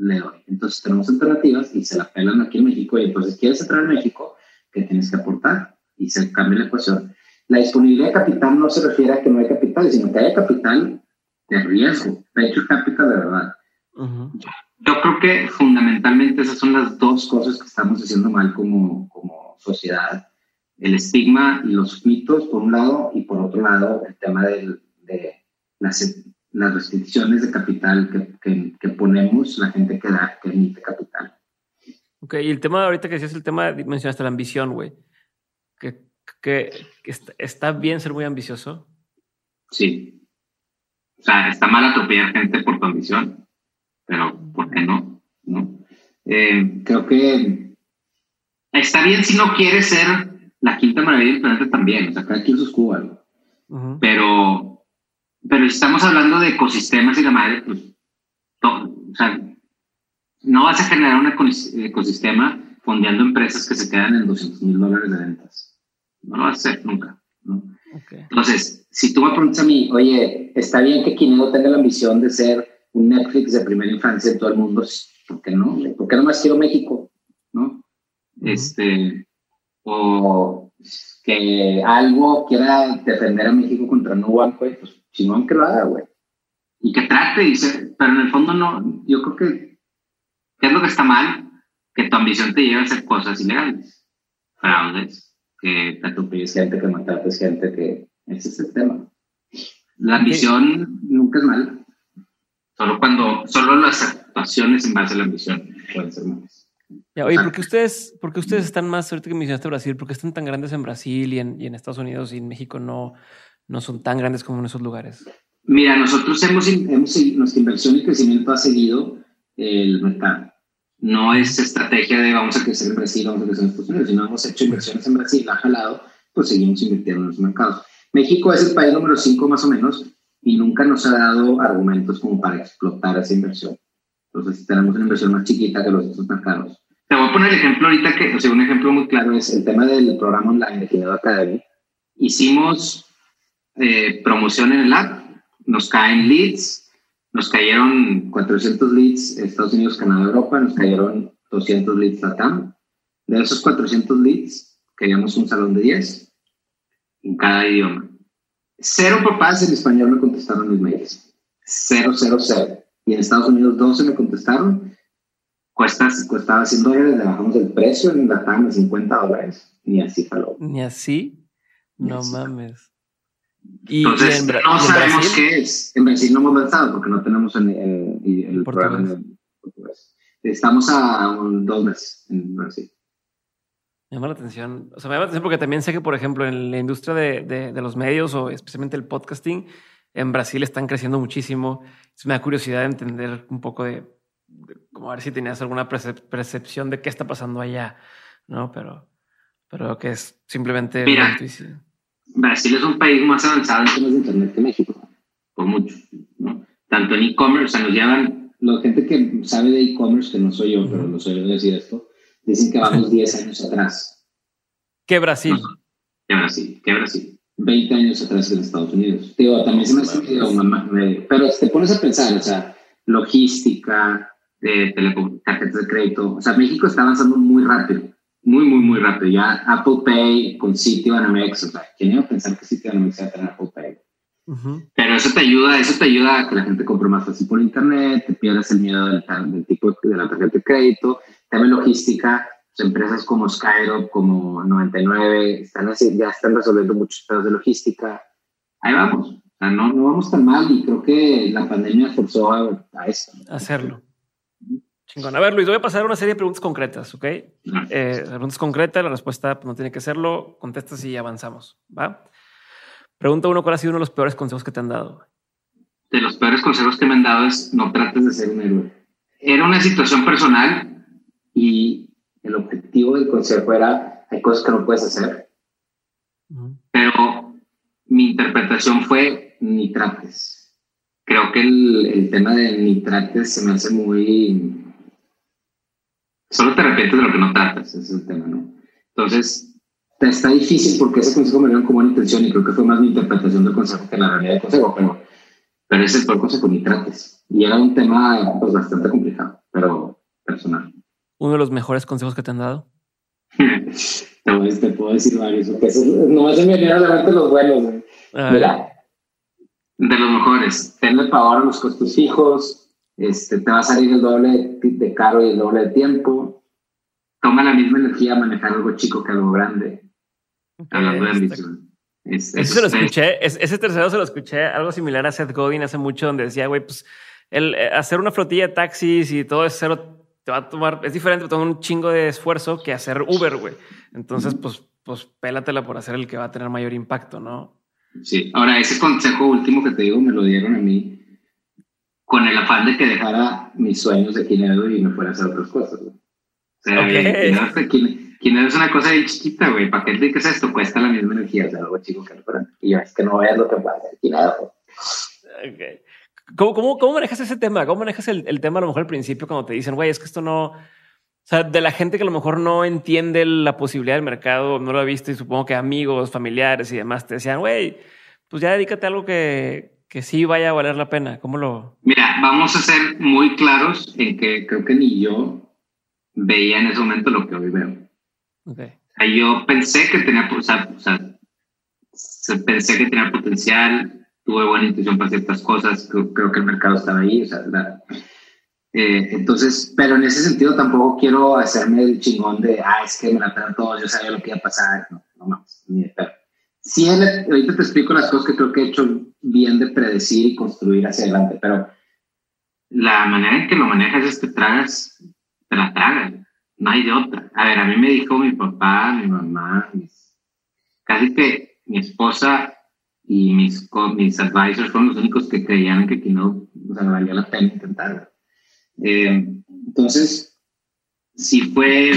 le doy. Entonces tenemos alternativas y se la pelan aquí en México y entonces quieres entrar a México, ¿qué tienes que aportar? Y se cambia la ecuación. La disponibilidad de capital no se refiere a que no hay capital, sino que hay capital de riesgo, venture capital de verdad. Yo creo que fundamentalmente esas son las dos cosas que estamos haciendo mal como, como sociedad. El estigma y los mitos, por un lado, y por otro lado, el tema del, de la las restricciones de capital que, que, ponemos la gente que da, que emite capital. Ok, y el tema ahorita que decías, el tema, mencionaste la ambición, güey. Que, que, está, bien ser muy ambicioso. Sí. O sea, está mal atropellar gente por tu ambición, pero ¿por qué no? ¿No? Eh, creo que está bien si no quieres ser la quinta maravilla del planeta también, o sea, cada quien sus cubas, pero pero estamos hablando de ecosistemas y la madre, pues, o sea, no vas a generar un ecosistema fondeando empresas que se quedan en 200 mil dólares de ventas. No lo vas a hacer nunca. Entonces, si tú me preguntas a mí, oye, está bien que Quinedo tenga la ambición de ser un Netflix de primera infancia en todo el mundo, ¿por qué no? ¿Por qué no más quiero México? ¿No? Este, o que algo quiera defender a México contra Nubank, pues chingón que lo haga, güey. Y que trate, dice, pero en el fondo no, yo creo que, ¿qué es lo que está mal? Que tu ambición te lleve a hacer cosas ilegales, fraudes, que te atropelles gente, que mataste gente, que ese es el tema. La ambición nunca es mala. Solo cuando, solo las actuaciones en base a la ambición pueden ser malas. Ya, oye, ¿por qué ustedes, porque ustedes están más, ahorita que mencionaste Brasil, por qué están tan grandes en Brasil y en, y en Estados Unidos y en México no, no son tan grandes como en esos lugares? Mira, nosotros hemos, hemos nuestra inversión y crecimiento ha seguido el mercado. No es estrategia de vamos a crecer en Brasil, vamos a crecer en Estados Unidos, sino hemos hecho inversiones en Brasil, ha jalado, pues seguimos invirtiendo en los mercados. México es el país número 5 más o menos y nunca nos ha dado argumentos como para explotar esa inversión. Entonces tenemos una inversión más chiquita que los otros mercados. Te voy a poner el ejemplo ahorita que, o sea, un ejemplo muy claro es el tema del programa online de Academy. Hicimos eh, promoción en el app, nos caen leads, nos cayeron 400 leads Estados Unidos, Canadá, Europa, nos cayeron 200 leads Latam. De esos 400 leads, queríamos un salón de 10 en cada idioma. Cero papás en español me contestaron mis mails. Cero, cero, cero. Y en Estados Unidos 12 me contestaron. Cuesta, costaba 100 dólares, le bajamos el precio en Latam a 50 dólares. Ni así faló. Ni así. no mames. Y, Entonces, no sabemos qué es. En Brasil no hemos lanzado porque no tenemos el, el, programa en portugués. Estamos a dos meses en Brasil. Me llama la atención. O sea, me llama la atención porque también sé que, por ejemplo, en la industria de, de, los medios o especialmente el podcasting, en Brasil están creciendo muchísimo. Es me da curiosidad de entender un poco de, como a ver si tenías alguna percepción de qué está pasando allá, ¿no? Pero pero que es simplemente... Mira, Brasil es un país más avanzado en temas de Internet que México, por mucho, ¿no? Tanto en e-commerce, o sea, nos llevan, la gente que sabe de e-commerce, que no soy yo, pero no soy yo decir esto, dicen que vamos 10 años atrás. ¿Qué Brasil? ¿Qué Brasil? ¿Qué Brasil? 20 años atrás en Estados Unidos. Digo, también se me hace medio, pero te pones a pensar, o sea, logística, de tarjetas de crédito, o sea, México está avanzando muy rápido, muy, muy, muy rápido. Ya Apple Pay con Sitio Anamex, o sea, ¿quién iba a pensar que Sitio Anamex iba a tener Apple Pay? Pero eso te ayuda, eso te ayuda a que la gente compre más fácil por internet, te pierdas el miedo del, del tipo de la tarjeta de crédito, también logística, pues, empresas como Skyrock, como 99, están ya están resolviendo muchos pedos de logística. Ahí vamos, o sea, no, no vamos tan mal y creo que la pandemia forzó a, a esto. Hacerlo. Chingón. A ver, Luis, voy a pasar una serie de preguntas concretas, ¿ok? Eh, preguntas concretas, la respuesta pues, no tiene que serlo, contestas y avanzamos, ¿va? Pregunta uno, ¿cuál ha sido uno de los peores consejos que te han dado? De los peores consejos que me han dado es no trates de ser un héroe. Era una situación personal y el objetivo del consejo era, hay cosas que no puedes hacer, pero mi interpretación fue, ni trates. Creo que el, el tema de ni trates se me hace muy Solo te arrepientes de lo que no tratas, ese es el tema, ¿no? Entonces, está difícil porque ese consejo me dio como una intención y creo que fue más mi interpretación del consejo que la realidad del consejo, pero, pero ese es el consejo, ni trates. Y era un tema pues, bastante complicado, pero personal. ¿Uno de los mejores consejos que te han dado? [laughs] te, puedo decir varios, porque no se me vienen a la los buenos. Mira, de los mejores, tenle pavor a los costos fijos, este, te va a salir el doble de caro y el doble de tiempo. Toma la misma energía manejar algo chico que algo grande. hablando de ambición. se lo escuché, ese tercero se lo escuché, algo similar a Seth Godin hace mucho, donde decía, güey, pues el eh, hacer una flotilla de taxis y todo es cero, te va a tomar, es diferente, te toma un chingo de esfuerzo que hacer Uber, güey. Entonces, pues, pues pélatela por hacer el que va a tener mayor impacto, ¿no? Sí, ahora ese consejo último que te digo me lo dieron a mí con el afán de que dejara mis sueños de Kinedo y me fuera a hacer otras cosas. O sea, okay. es una cosa bien chiquita, güey. ¿Para qué te dices esto? Cuesta la misma energía, o sea, algo chico que. Y yo, es que no veas lo que pasa Kinedo. Okay. ¿Cómo, cómo, cómo manejas ese tema? ¿Cómo manejas el, el tema a lo mejor al principio cuando te dicen, güey, es que esto no... O sea, de la gente que a lo mejor no entiende la posibilidad del mercado, no lo ha visto y supongo que amigos, familiares y demás te decían, güey, pues ya dedícate a algo que, que sí vaya a valer la pena? ¿Cómo lo...? Mira, vamos a ser muy claros en que creo que ni yo veía en ese momento lo que hoy veo. Okay. yo pensé que tenía, o sea, o sea, pensé que tenía potencial, tuve buena intuición para ciertas cosas, creo, que el mercado estaba ahí, o sea, eh, entonces, pero en ese sentido tampoco quiero hacerme el chingón de, ah, es que me la pegan todos, yo sabía lo que iba a pasar, no, no más, ni de perro. Sí, ahorita te explico las cosas que creo que he hecho bien de predecir y construir hacia adelante, pero la manera en que lo manejas es que tragas, te la tragas, no hay de otra. A ver, a mí me dijo mi papá, mi mamá, casi que mi esposa y mis, mis advisors fueron los únicos que creían que aquí no o sea, valía la pena intentar. Eh, entonces, sí fue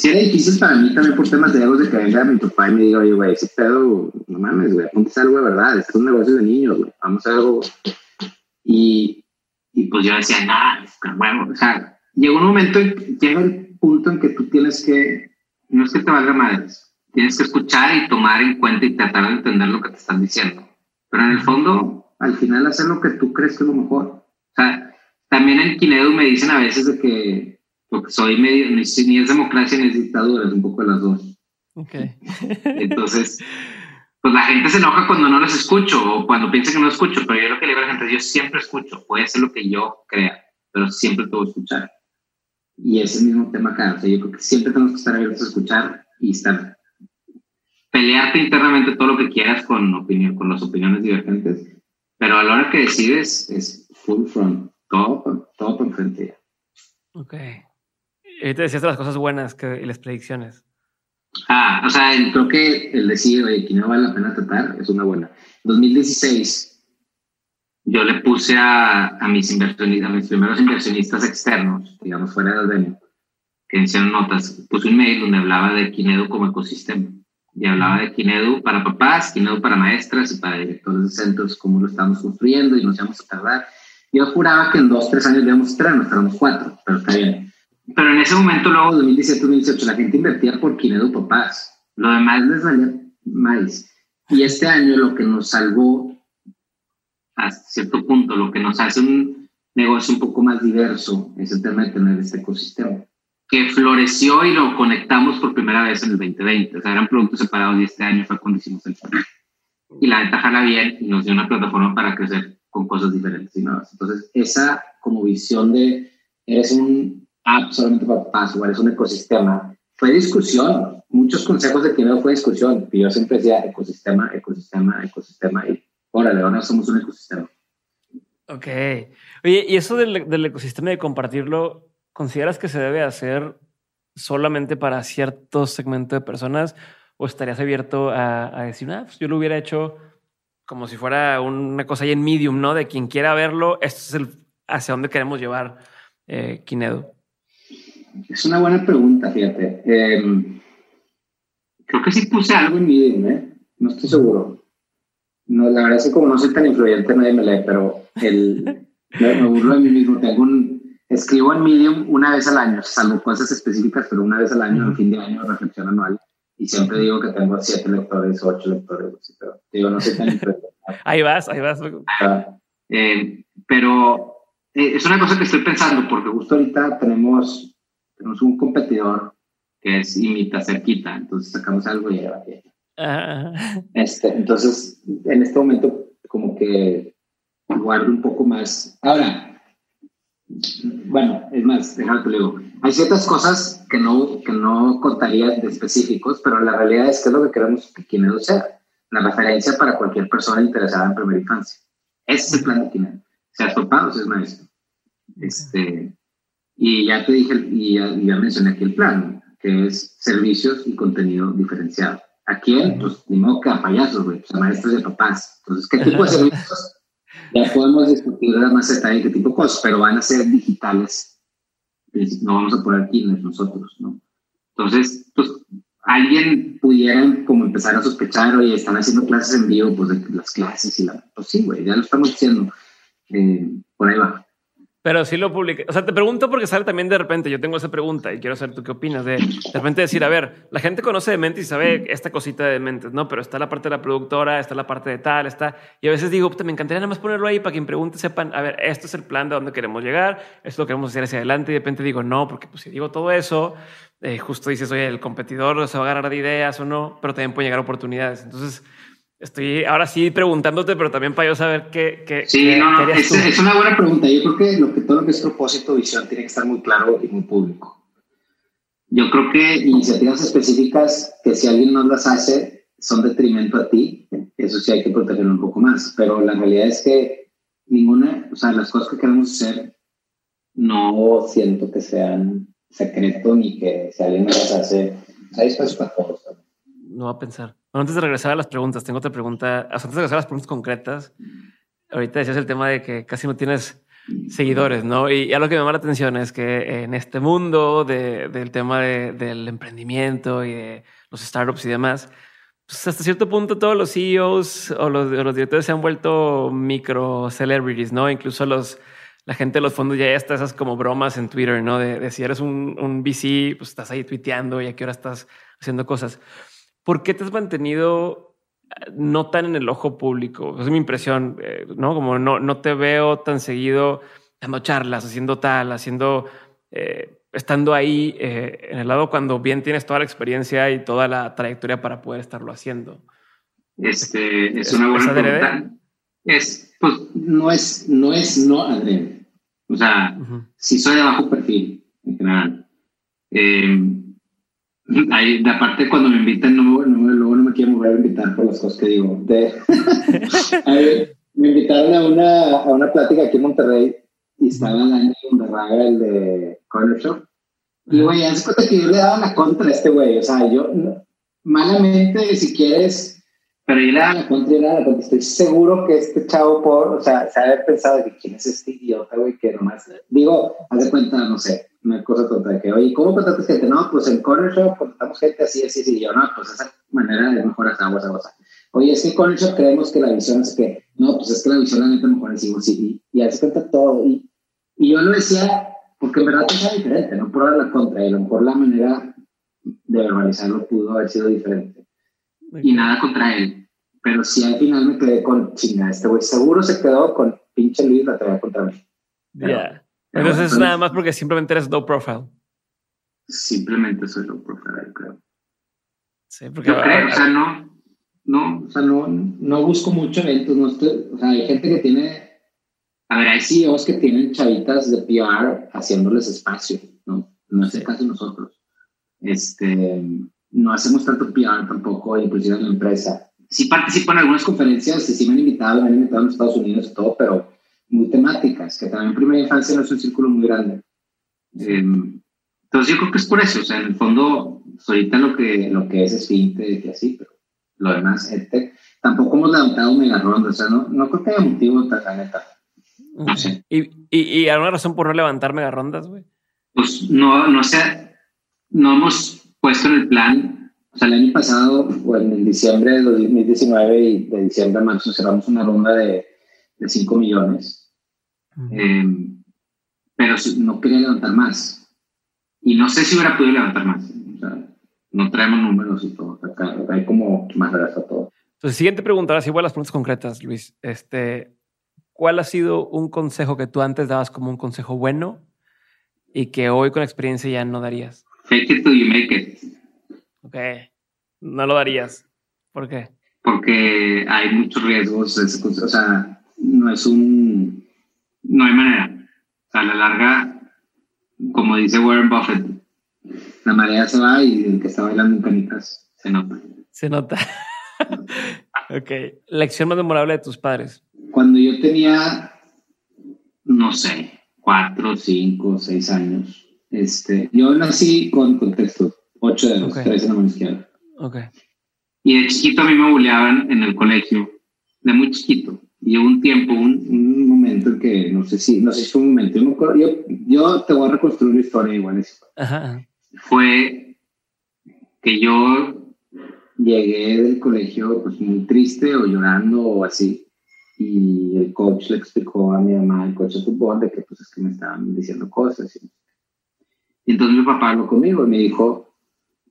sí era difícil para mí también por temas de egos de que venga mi papá y me diga, oye, güey, ese pedo, no mames, güey, apuntes algo de verdad, es un negocio de niños, güey, vamos a algo. Y, y pues yo decía, nada, bueno, o sea, llegó un momento, llega el punto en que tú tienes que, no es que te valga madres, tienes que escuchar y tomar en cuenta y tratar de entender lo que te están diciendo. Pero en el fondo, al final hacer lo que tú crees que es lo mejor. O sea, también en Kinedo me dicen a veces de que porque soy medio, ni, es democracia ni es dictadura, es un poco de las dos. Okay. Entonces, [laughs] pues la gente se enoja cuando no los escucho o cuando piensa que no escucho, pero yo lo que le digo a la gente es, yo siempre escucho, puede ser lo que yo crea, pero siempre puedo escuchar. Y ese es el mismo tema acá, o sea, yo creo que siempre tenemos que estar abiertos a escuchar y estar, pelearte internamente todo lo que quieras con, opinión, con las opiniones divergentes, pero a la hora que decides es full front, todo, todo por frente. Ok. Te decías las cosas buenas que, y las predicciones. Ah, o sea, creo que el decir, oye, que no vale la pena tratar, es una buena. 2016, yo le puse a, a mis inversionistas, a mis primeros inversionistas externos, digamos, fuera del venue, que hicieron notas, puse un mail donde hablaba de Kinedu como ecosistema. Y hablaba de Kinedu para papás, Kinedu para maestras y para directores de centros, cómo lo estamos construyendo y nos íbamos a tardar. Yo juraba que en dos, tres años íbamos a estar, nos tardamos cuatro, pero está bien. Pero en ese momento, luego, 2017, 2018, la gente invertía por Kinedu papás. Lo demás les valía más. Y este año lo que nos salvó, hasta cierto punto, lo que nos hace un negocio un poco más diverso es el tema de tener este ecosistema que floreció y lo conectamos por primera vez en el 2020. O sea, eran productos separados y este año fue cuando hicimos el proyecto. Y la ventaja la bien y nos dio una plataforma para crecer con cosas diferentes y nuevas. Entonces, esa como visión de eres un app solamente para paso, eres un ecosistema, fue discusión. Muchos consejos de no fue discusión. Y yo siempre decía ecosistema, ecosistema, ecosistema. Y órale, ahora somos un ecosistema. Ok. Oye, y eso del, del ecosistema de compartirlo, ¿consideras que se debe hacer solamente para ciertos segmentos de personas o estarías abierto a, decir, ah, pues yo lo hubiera hecho como si fuera una cosa ahí en medium, ¿no? De quien quiera verlo, esto es el hacia dónde queremos llevar eh. Es una buena pregunta, fíjate. Em, creo que sí puse algo en medium, ¿eh? No estoy seguro. No, la verdad es que como no soy tan influyente, nadie me lee, pero el, me burlo de mí mismo. Tengo un, Escribo en Medium una vez al año, salvo cosas específicas, pero una vez al año, en fin de año, reflexión anual. Y siempre digo que tengo siete lectores, ocho lectores, pero digo, no sé tan Ahí vas, ahí vas. Eh, pero eh, es una cosa que estoy pensando, porque justo ahorita tenemos, tenemos un competidor que es imita cerquita, entonces sacamos algo y ya Este, entonces, en este momento, como que guardo un poco más. Ahora, bueno, es más, déjame te digo. Hay ciertas cosas que no, que no contaría de específicos, pero la realidad es que es lo que queremos que Kinedo sea. La referencia para cualquier persona interesada en primera infancia. Ese es el plan de Kinedo. Seas papá o seas maestro. Este, y ya te dije, y ya, mencioné aquí el plan, que es servicios y contenido diferenciado. ¿A quién? Pues ni modo que a payasos, güey, pues a maestros y papás. Entonces, ¿qué tipo de servicios? Ya podemos discutir más detalle qué tipo de cosas, pero van a ser digitales. No vamos a poner Kindle nosotros, ¿no? Entonces, pues, alguien pudiera como empezar a sospechar, oye, están haciendo clases en vivo, pues de las clases y la... Pues sí, güey, ya lo estamos haciendo. Eh, por ahí va. Pero sí lo publiqué. O sea, te pregunto porque sale también de repente. Yo tengo esa pregunta y quiero saber tú qué opinas. De, de repente decir, a ver, la gente conoce de Mentes y sabe esta cosita de Mentes, ¿no? Pero está la parte de la productora, está la parte de tal, está. Y a veces digo, me encantaría nada más ponerlo ahí para quien pregunte sepan, a ver, esto es el plan de dónde queremos llegar, esto es lo que queremos hacer hacia adelante. Y de repente digo, no, porque pues si digo todo eso, eh, justo dices, oye, el competidor se va a agarrar de ideas o no, pero también pueden llegar oportunidades. Entonces, Estoy ahora sí preguntándote, pero también para yo saber qué. qué sí, no, no, es, es, una buena pregunta. Yo creo que, lo que todo lo que es propósito, visión, tiene que estar muy claro y muy público. Yo creo que iniciativas específicas que si alguien no las hace son detrimento a ti, eso sí hay que protegerlo un poco más. Pero la realidad es que ninguna, o sea, las cosas que queremos hacer no siento que sean secreto ni que si alguien no las hace, hay espacio para todos. No va a pensar antes de regresar a las preguntas, tengo otra pregunta. Antes de regresar a las preguntas concretas, ahorita decías el tema de que casi no tienes seguidores, ¿no? Y algo que me llama la atención es que en este mundo del tema del emprendimiento y de los startups y demás, pues hasta cierto punto todos los CEOs o los, directores se han vuelto micro celebrities, ¿no? Incluso los, la gente de los fondos ya está esas como bromas en Twitter, ¿no? De, de si eres un, un VC, pues estás ahí tuiteando y a qué hora estás haciendo cosas. ¿Por qué te has mantenido eh, no tan en el ojo público? Es mi impresión, eh, ¿no? Como no, no te veo tan seguido dando charlas, haciendo tal, haciendo, eh, estando ahí en el lado cuando bien tienes toda la experiencia y toda la trayectoria para poder estarlo haciendo. Este, es una buena pregunta. Es, pues, no es, no es no adrede. O sea, si soy de bajo perfil, en general. Ahí, de aparte, cuando me invitan, no, no, luego no me quieren volver a invitar por las cosas que digo. [laughs] me invitaron a una, a una plática aquí en Monterrey y estaba Daniel Underraga, el de Corner Shop. Y, güey, hace cuenta que yo le daba la contra a este güey. O sea, yo, malamente, si quieres, pero yo le daba la contra y le daba la contra. Estoy seguro que este chavo, por, o sea, se ha pensado de que quién es este idiota, güey, que nomás, digo, haz de cuenta, no sé una cosa total, de que, oye, ¿cómo contratas gente? No, pues en Corner Shop contratamos gente así, así, así. Y yo, no, pues esa manera de mejorar aguas, aguas. Oye, es que en Corner Shop creemos que la visión es que, no, pues es que la visión la neta mejor es sí, y, y se cuenta todo. Y, y yo lo decía porque en verdad es diferente, no por la contra, y a lo mejor la manera de verbalizarlo pudo haber sido diferente. Y nada contra él. Pero sí al final me quedé con chinga, este güey seguro se quedó con pinche Luis la traía contra mí. Ya. Entonces, es nada más porque simplemente eres low profile. Simplemente soy low profile, creo. Sí, porque. Yo creo, o sea, no. No, o sea, no, no busco mucho eventos. No estoy, o sea, hay gente que tiene. A ver, hay CEOs que tienen chavitas de PR haciéndoles espacio, ¿no? No es el caso de nosotros. Este, no hacemos tanto PR tampoco, inclusive en la empresa. Sí participo en algunas conferencias, sí me han invitado, me han invitado en Estados Unidos y todo, pero muy temáticas, que también primera infancia no es un círculo muy grande. Entonces yo creo que es por eso, o sea, en el fondo, ahorita lo que, lo que es es finte, que así, pero lo demás, EdTech, tampoco hemos levantado mega ronda, o sea, no, no creo que haya motivo, la neta. No sé. ¿Y, y, y alguna razón por no levantar mega rondas, güey? Pues no, no sé, no hemos puesto en el plan, o sea, el año pasado, o en diciembre de 2019 y de diciembre a marzo cerramos una ronda de, de 5 millones eh, pero no quería levantar más. Y no sé si hubiera podido levantar más. O sea, no traemos números y todo. Acá hay como más a todo. Entonces, siguiente pregunta, ahora sí voy a las preguntas concretas, Luis. Este, ¿Cuál ha sido un consejo que tú antes dabas como un consejo bueno y que hoy con experiencia ya no darías? Fake it till you make it. Ok. No lo darías. ¿Por qué? Porque hay muchos riesgos. O sea, no es un no hay manera. a la larga, como dice Warren Buffett, la marea se va y el que está bailando en canicas se nota. Se nota. [laughs] ok. Lección más memorable de tus padres. Cuando yo tenía, no sé, cuatro, cinco, seis años, este, yo nací con contexto, ocho de los tres en la mano izquierda. Ok. Y de chiquito a mí me bulleaban en el colegio, de muy chiquito. Y hubo un tiempo, un, momento en que, no sé si, no sé si fue un momento, yo, yo, te voy a reconstruir una historia igual. Ajá. Fue que yo llegué del colegio pues muy triste o llorando o así. Y el coach le explicó a mi mamá, el coach de fútbol, de que pues es que me estaban diciendo cosas. Y, entonces mi papá habló conmigo y me dijo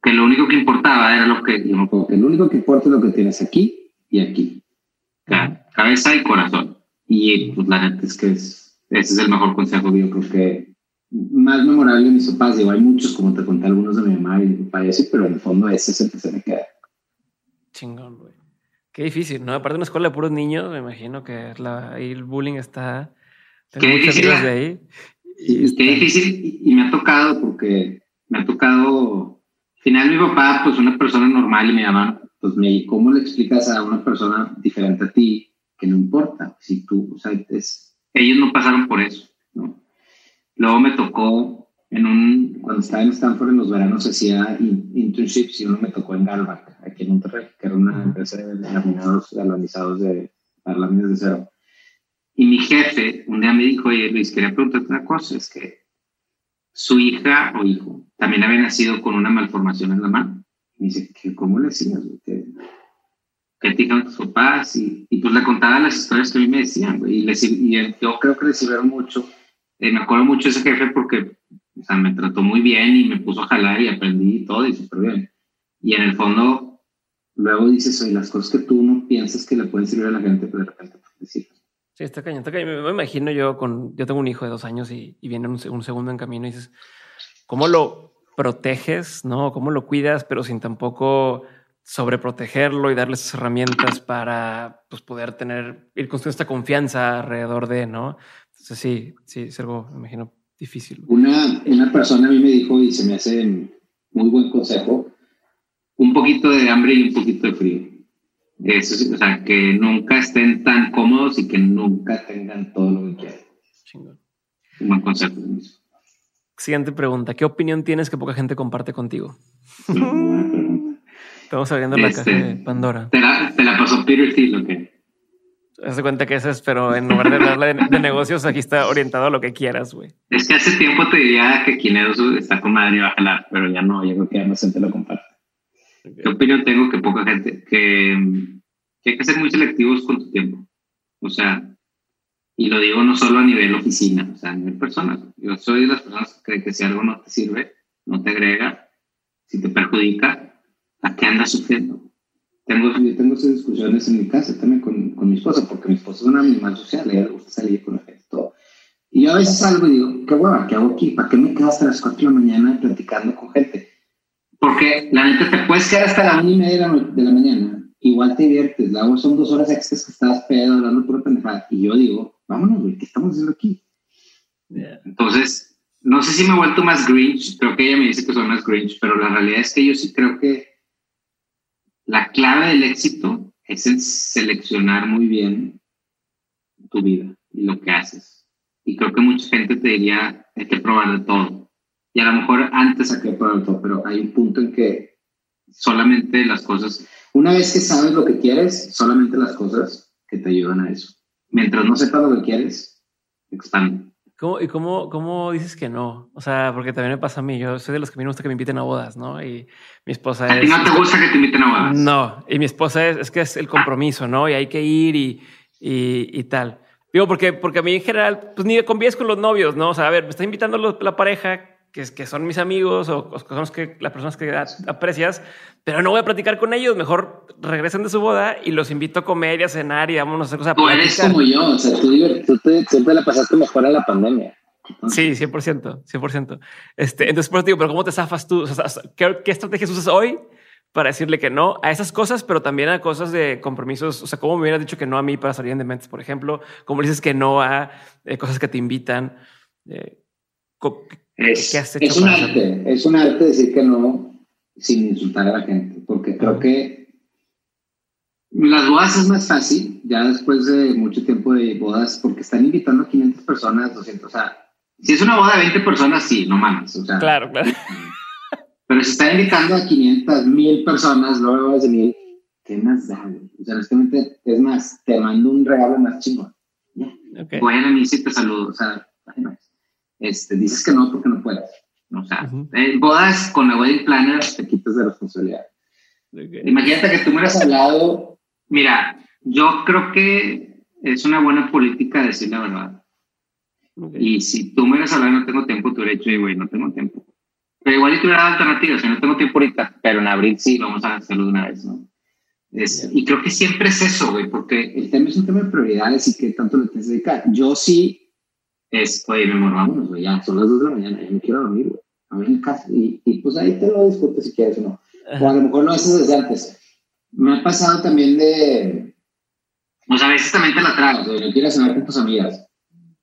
que lo único que importaba era lo que, yo que lo único que importa es lo que tienes aquí y aquí cabeza y corazón. Y pues la neta es que es, ese es el mejor consejo que yo creo que más memorable de mis papás. Digo, hay muchos, como te conté, algunos de mi mamá y mi papá y pero en el fondo ese es el que se me queda. Chingón, güey. Qué difícil, ¿no? Aparte de una escuela de puros niños, me imagino que la, ahí el bullying está... Qué difícil. De ahí. Y qué difícil. Y, me ha tocado porque me ha tocado... Al final mi papá, pues una persona normal y mi mamá, pues me, ¿cómo le explicas a una persona diferente a ti que no importa? Si tú, o sea, ellos no pasaron por eso, ¿no? Luego me tocó en un, cuando estaba en Stanford en los veranos hacía internships y uno me tocó en Galvac, aquí en Monterrey, que era una empresa de laminados galvanizados de para láminas de cero. Y mi jefe un día me dijo, oye Luis, quería preguntarte una cosa, es que su hija o hijo también había nacido con una malformación en la mano. Me dice, ¿cómo le hacías? ¿Qué, qué te dijeron tus papás? Y, y, pues le contaba las historias que a mí me decían, güey. Y, y yo creo que le sirvieron mucho. Eh, me acuerdo mucho de ese jefe porque o sea, me trató muy bien y me puso a jalar y aprendí todo y súper bien. Y en el fondo, luego dices, oye, las cosas que tú no piensas que le pueden servir a la gente, pero de repente Sí, está cañón, está cañón. Me, imagino yo con, yo tengo un hijo de dos años y, y viene un, un, segundo en camino y dices, ¿cómo lo, proteges, ¿no? ¿Cómo lo cuidas, pero sin tampoco sobreprotegerlo y darles herramientas para pues, poder tener, ir construyendo esta confianza alrededor de, ¿no? Entonces sí, sí, es algo, me imagino, difícil. Una, una persona a mí me dijo, y se me hace muy buen consejo, un poquito de hambre y un poquito de frío. Eso, o sea, que nunca estén tan cómodos y que nunca tengan todo lo que quieran. Chingón. Un buen consejo. Siguiente pregunta. ¿Qué opinión tienes que poca gente comparte contigo? [laughs] Estamos abriendo la caja de este, Pandora. ¿Te la, pasó Peter Thiel o qué? Haz cuenta que eso es, pero en lugar de hablar de, negocios, aquí está orientado a lo que quieras, güey. Es que hace tiempo te diría que Kinedo está con madre y va a jalar, pero ya no, yo creo que ya no gente lo comparte. ¿Qué opinión tengo? Que poca gente, que, hay que ser muy selectivos con tu tiempo. O sea, y lo digo no solo a nivel oficina, o sea, a nivel personal. Yo soy de las personas que creen que si algo no te sirve, no te agrega, si te perjudica, ¿a qué andas sufriendo? Tengo, yo tengo esas discusiones en mi casa también con, con mi esposa, porque mi esposa es una animal social, ella le gusta salir con la gente, todo. Y yo a veces salgo y digo, qué hueva, ¿qué hago aquí? ¿Para qué me quedo hasta las 4 de la mañana platicando con gente? Porque la neta te puedes quedar hasta la una y media de la, mañana, igual te diviertes, luego son dos horas extras que estás pedo hablando pura pendejada. Y yo digo, vámonos, güey, ¿qué estamos haciendo aquí? Entonces, no sé si me he vuelto más Grinch, creo que ella me dice que soy más Grinch, pero la realidad es que yo sí creo que la clave del éxito es el seleccionar muy bien tu vida y lo que haces. Y creo que mucha gente te diría, hay que probar de todo. Y a lo mejor antes hay que probar de todo, pero hay un punto en que solamente las cosas, una vez que sabes lo que quieres, solamente las cosas que te ayudan a eso. Mientras no sepas lo que quieres, expande. ¿Cómo, ¿Y cómo, cómo dices que no? O sea, porque también me pasa a mí. Yo soy de los que me gusta que me inviten a bodas, ¿no? Y mi esposa ¿A ti no te gusta que te inviten a bodas? No, y mi esposa es, es que es el compromiso, ¿no? Y hay que ir y, y, y, tal. Digo, porque, porque a mí en general, pues ni convives con los novios, ¿no? O sea, a ver, me está invitando la pareja que, que son mis amigos o, o son los que, las personas que aprecias, pero no voy a platicar con ellos. Mejor regresen de su boda y los invito a comer y a cenar y vámonos a hacer cosas. Tú eres como yo, o sea, tú, tú siempre la pasaste mejor a la pandemia. Sí, 100%, 100%. Este, entonces, por eso digo, pero ¿cómo te zafas tú? O sea, ¿qué, ¿qué, estrategias usas hoy para decirle que no a esas cosas, pero también a cosas de compromisos? O sea, ¿cómo me hubieras dicho que no a mí para salir en Dementes, por ejemplo? ¿Cómo dices que no a eh, cosas que te invitan? Eh, es, es un arte, es un arte decir que no sin insultar a la gente, porque creo que las bodas es más fácil, ya después de mucho tiempo de bodas, porque están invitando a 500 personas, 200, o sea, si es una boda de 20 personas, sí, no mames, o sea. Claro, claro. [laughs] Pero si están invitando a 500, 1000 personas, luego de mil, ¿qué más da? O sea, honestamente, es más, te mando un regalo más chingón. Okay. Voy a mí sí te saludo, o sea, este, dices que no porque no puedes. O sea, bodas con la wedding planner te quitas de responsabilidad. Imagínate que tú me hubieras hablado. Mira, yo creo que es una buena política decir la verdad. Y si tú me hubieras hablado, no tengo tiempo, tú hubieras dicho, güey, no tengo tiempo. Pero igual yo te hubiera dado alternativas, no tengo tiempo ahorita, pero en abril sí, vamos a hacerlo de una vez, ¿no? y creo que siempre es eso, güey, porque el tema es un tema de prioridades y que tanto le tienes que dedicar. Yo sí es, oye, mi amor, vámonos, güey, ya son las dos de la mañana, ya me quiero dormir, güey, a mí en casa, y, y, pues ahí te lo discutes si quieres o no. O a lo mejor lo haces desde antes. Me ha pasado también de, o sea, a veces también te la traes, güey, no quieres cenar con tus amigas.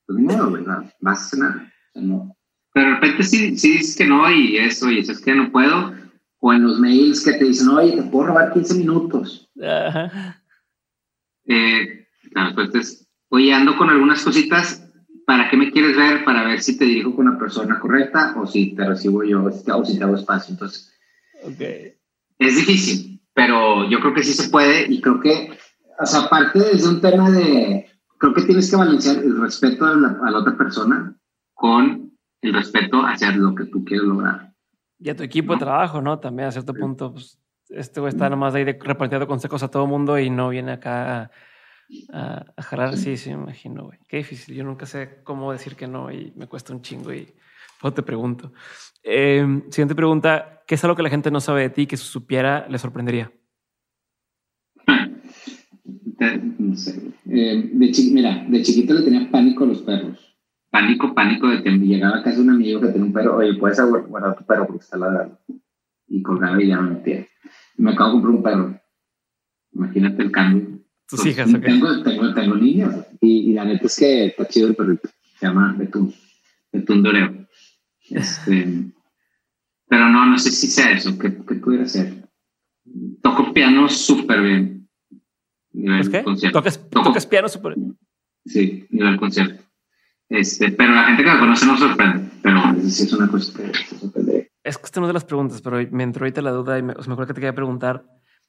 Pues no, güey, vas a cenar, o sea, no. Pero de repente sí, sí dices que no y eso, y eso es que no puedo. O en los mails que te dicen, oye, te puedo robar 15 minutos. Ajá. Eh, la respuesta es, oye, ando con algunas cositas, ¿para qué me quieres ver? Para ver si te dirijo con la persona correcta o si te recibo yo o si te hago espacio. Entonces, es difícil, pero yo creo que sí se puede y creo que, o sea, aparte desde un tema de, creo que tienes que balancear el respeto a la, a la otra persona con el respeto hacia lo que tú quieres lograr. Y a tu equipo de trabajo, ¿no? También a cierto punto, pues, este güey está nomás ahí de, repartiendo consejos a todo mundo y no viene acá a a, a jalar. Sí, sí, me imagino, güey. Qué difícil. Yo nunca sé cómo decir que no y me cuesta un chingo y pues te pregunto. Eh, siguiente pregunta. ¿Qué es algo que la gente no sabe de ti que si supiera le sorprendería? No sé. Eh, de mira, de chiquito le tenía pánico a los perros. Pánico, pánico de que me llegaba casi un amigo que tenía un perro. Oye, puedes guardar tu perro porque está ladrando. Y colgaba y ya me metía. me acabo de comprar un perro. Imagínate el cambio tus pues, hijas, Tengo, tengo, tengo niños y, la neta es que está chido el perrito. Se llama Betún. Betún Doreo. Este, pero no, no sé si sea eso. ¿Qué, qué pudiera ser? Toco piano súper bien. Nivel qué? concierto. ¿Tocas, ¿Tocas piano súper bien? Sí, nivel concierto. Este, pero la gente que lo conoce no sorprende. Pero sí es una cosa que se sorprende. Es que esta no es de las preguntas, pero me entró ahorita la duda y me, o sea, me acuerdo que te quería preguntar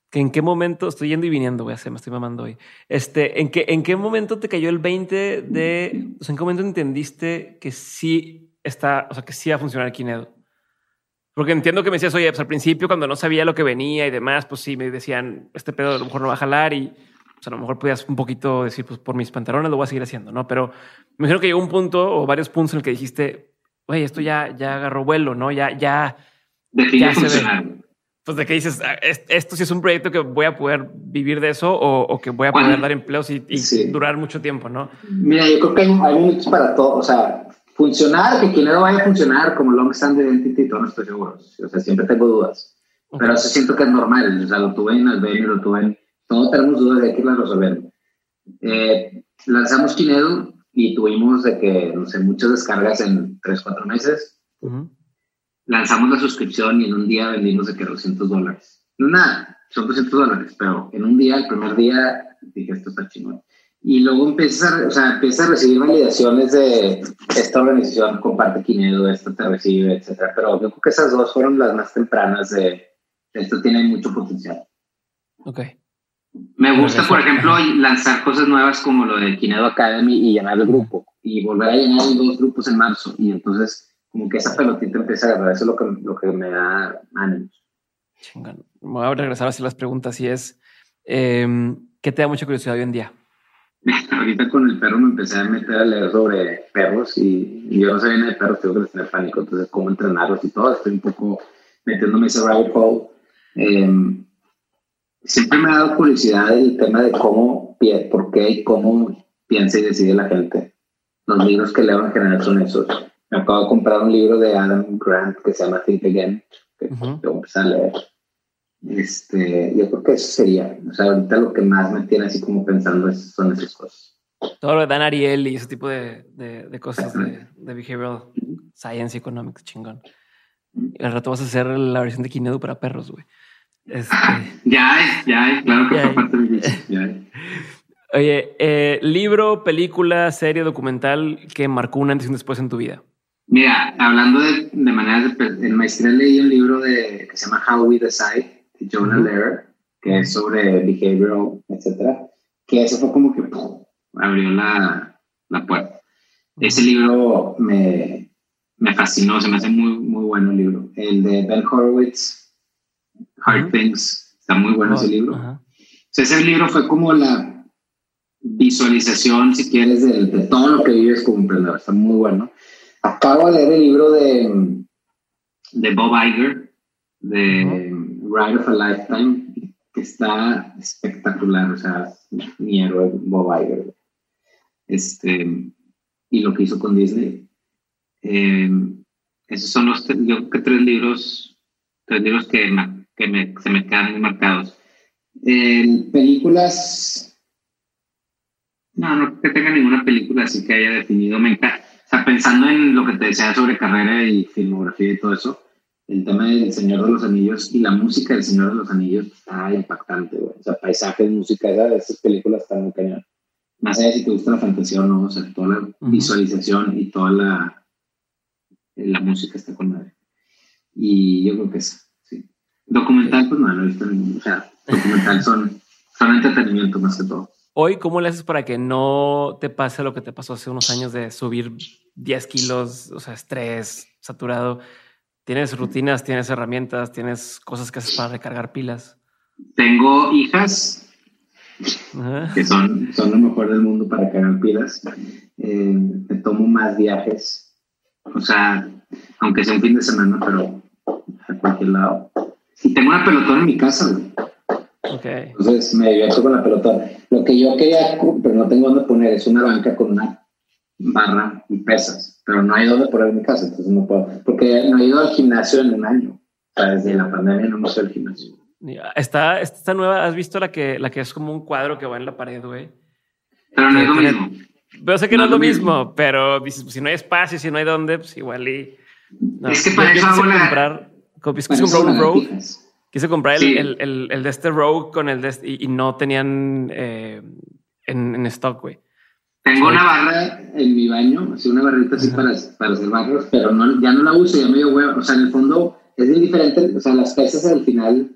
que en qué momento estoy yendo y viniendo, voy a hacer, me estoy mamando hoy. Este, ¿en qué, en qué momento te cayó el 20 de, o sea, en qué momento entendiste que sí está, o sea, que sí va a funcionar Kinedo? Porque entiendo que me decías, oye, pues al principio cuando no sabía lo que venía y demás, pues sí me decían, este pedo a lo mejor no va a jalar y pues a lo mejor podías un poquito decir, pues por mis pantalones lo voy a seguir haciendo, ¿no? Pero me imagino que llegó un punto o varios puntos en el que dijiste, oye, esto ya, ya agarró vuelo, ¿no? Ya, ya, ya se ve pues de que dices, ah, esto sí es un proyecto que voy a poder vivir de eso o, que voy a poder dar empleos y, durar mucho tiempo, ¿no? Mira, yo creo que hay, hay para todo, o sea, funcionar, que no vaya a funcionar como long stand identity, no estoy seguro, o sea, siempre tengo dudas, pero eso siento que es normal, o sea, lo tuve en Albania, lo tuve en, todos tenemos dudas de que las resolver. Eh, lanzamos Kinedo y tuvimos de que, no sé, muchas descargas en 3, 4 meses lanzamos la suscripción y en un día vendimos de que 200 dólares. No nada, son 200 dólares, pero en un día, el primer día, dije, esto está chingón. Y luego empiezas a, o sea, empiezas a recibir validaciones de esta organización comparte Kinedo, esto te recibe, etcétera. Pero yo creo que esas dos fueron las más tempranas de esto tiene mucho potencial. Ok. Me gusta, por ejemplo, lanzar cosas nuevas como lo de Kinedo Academy y llenar el grupo y volver a llenar dos grupos en marzo. Y entonces como que esa pelotita empieza a agarrar, eso es lo que, lo que me da ánimos. Chingón. Voy a regresar así las preguntas y es, eh, ¿qué te da mucha curiosidad hoy en día? [laughs] Ahorita con el perro me empecé a meter a leer sobre perros y, yo no sabía nada de perros, tengo que tener pánico, entonces cómo entrenarlos y todo, estoy un poco metiéndome ese rabbit hole. Em, siempre me ha dado curiosidad el tema de cómo, por qué y cómo piensa y decide la gente. Los libros que leo en general son esos me acabo de comprar un libro de Adam Grant que se llama Think Again, que uh -huh. a leer. Este, yo creo que eso sería, o sea, ahorita lo que más me tiene así como pensando es, son esas cosas. Todo lo de Dan Ariel y ese tipo de, de, de cosas de, de, behavioral science economics, chingón. Y al rato vas a hacer la versión de Kinedu para perros, güey. Este... ya hay, ya hay, claro que ya parte de ya hay. [laughs] Oye, eh, libro, película, serie, documental que marcó un antes y un después en tu vida. Mira, hablando de, de maneras de... En maestría leí un libro de, que se llama How We Decide, de Jonah Lehrer, que es sobre behavioral, etcétera, que eso fue como que abrió la, la puerta. Ese libro me, me fascinó, se me hace muy, muy bueno el libro. El de Ben Horowitz, Hard Things, está muy bueno ese libro. ese libro fue como la visualización, si quieres, de, de, todo lo que vives como emprendedor. Está muy bueno. Acabo de leer el libro de, de Bob Iger, de Ride of a Lifetime, que está espectacular, o sea, mi héroe Bob Iger. Este, y lo que hizo con Disney. Eh, esos son los, yo creo que tres libros, tres libros que, que me, se me quedan marcados. En películas, no, no que tenga ninguna película así que haya definido. Me encanta, o sea, pensando en lo que te decía sobre carrera y filmografía y todo eso, el tema del Señor de los Anillos y la música del Señor de los Anillos está impactante, güey. O sea, paisajes, música, esas películas están muy cañón. Más allá de si te gusta la fantasía o no, o sea, toda la visualización y toda la, la música está con madre. Y yo creo que es, sí. Documental, pues no, no he visto ningún, o sea, documental son, son entretenimiento más que todo. Hoy, ¿cómo le haces para que no te pase lo que te pasó hace unos años de subir 10 kilos, o sea, estrés, saturado? ¿Tienes rutinas, tienes herramientas, tienes cosas que haces para recargar pilas? Tengo hijas que son, son lo mejor del mundo para cargar pilas. Eh, me tomo más viajes, o sea, aunque sea un fin de semana, pero a cualquier lado. Y tengo una pelotón en mi casa, güey. Okay. Entonces me divierto con la pelota. Lo que yo quería, pero no tengo dónde poner, es una banca con una barra y pesas, pero no hay dónde poner en mi casa, entonces no puedo, porque no he ido al gimnasio en un año. O sea, desde la pandemia no me ido al gimnasio. Está, esta nueva, ¿has visto la que, la que es como un cuadro que va en la pared, güey? Pero no es lo mismo. Pero sé que no, es lo mismo, pero pues, si no hay espacio, si no hay dónde, pues igual y... es que para eso hago la... comprar, comprar un Rogue Quise comprar el, el, el, de este Rogue con el de este, y, no tenían eh, en, en, stock, güey. Tengo una barra en mi baño, así una barrita así para, para, hacer barros, pero no, ya no la uso, ya me dio huevo. O sea, en el fondo es bien diferente. O sea, las pesas al final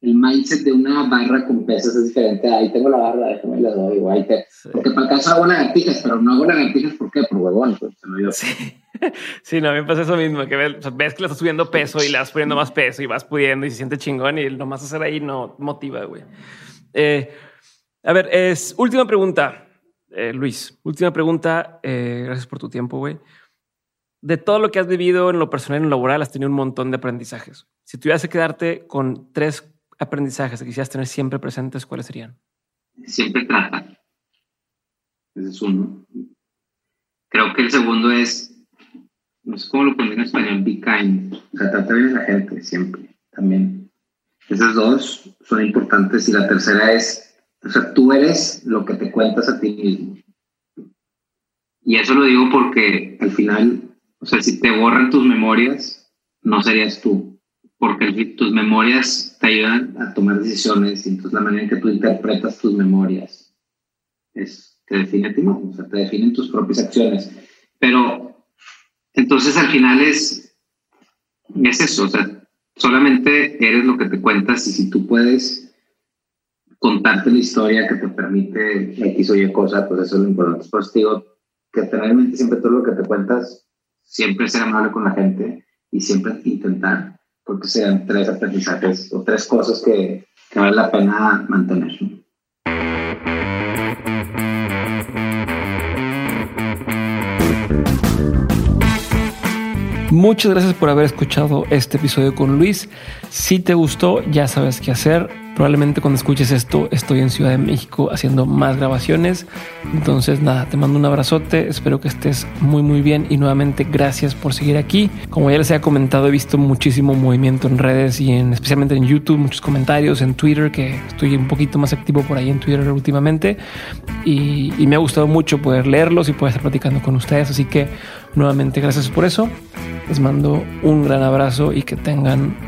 el mindset de una barra con pesas es diferente. Ahí tengo la barra, déjame la doy, güey. Porque para el caso hago lagartijas, pero no hago lagartijas, ¿por qué? Por huevón, pues, se me dio. Sí. [laughs] sí, no, a mí me pasa eso mismo, que ves, ves, que le estás subiendo peso y le vas poniendo más peso y vas pudiendo y se siente chingón y nomás hacer ahí no motiva, güey. Eh, a ver, es última pregunta, eh, Luis. Última pregunta. Eh, gracias por tu tiempo, güey. De todo lo que has vivido en lo personal y en lo laboral, has tenido un montón de aprendizajes. Si tuvieras que quedarte con tres aprendizajes que quisieras tener siempre presentes, ¿cuáles serían? Siempre trata. [laughs] Ese es uno. Creo que el segundo es, no sé cómo lo pondré en español, be kind. O sea, trata bien a la gente, siempre, también. Esas dos son importantes. Y la tercera es, o sea, tú eres lo que te cuentas a ti mismo. Y eso lo digo porque al final, o sea, si te borran tus memorias, no serías tú porque tus memorias te ayudan a tomar decisiones y entonces la manera en que tú interpretas tus memorias es, te define a ti mismo, o sea, te definen tus propias acciones. Pero entonces al final es, es eso, o sea, solamente eres lo que te cuentas y si tú puedes contarte la historia que te permite X o Y cosa, pues eso es lo importante. Por eso te digo que tener en mente siempre todo lo que te cuentas, siempre ser amable con la gente y siempre intentar porque sean tres aprendizajes o tres cosas que, que vale la pena mantener. Muchas gracias por haber escuchado este episodio con Luis. Si te gustó, ya sabes qué hacer Probablemente cuando escuches esto estoy en Ciudad de México haciendo más grabaciones. Entonces nada, te mando un abrazote, espero que estés muy muy bien y nuevamente gracias por seguir aquí. Como ya les he comentado, he visto muchísimo movimiento en redes y en, especialmente en YouTube, muchos comentarios en Twitter, que estoy un poquito más activo por ahí en Twitter últimamente y, y me ha gustado mucho poder leerlos y poder estar platicando con ustedes. Así que nuevamente gracias por eso. Les mando un gran abrazo y que tengan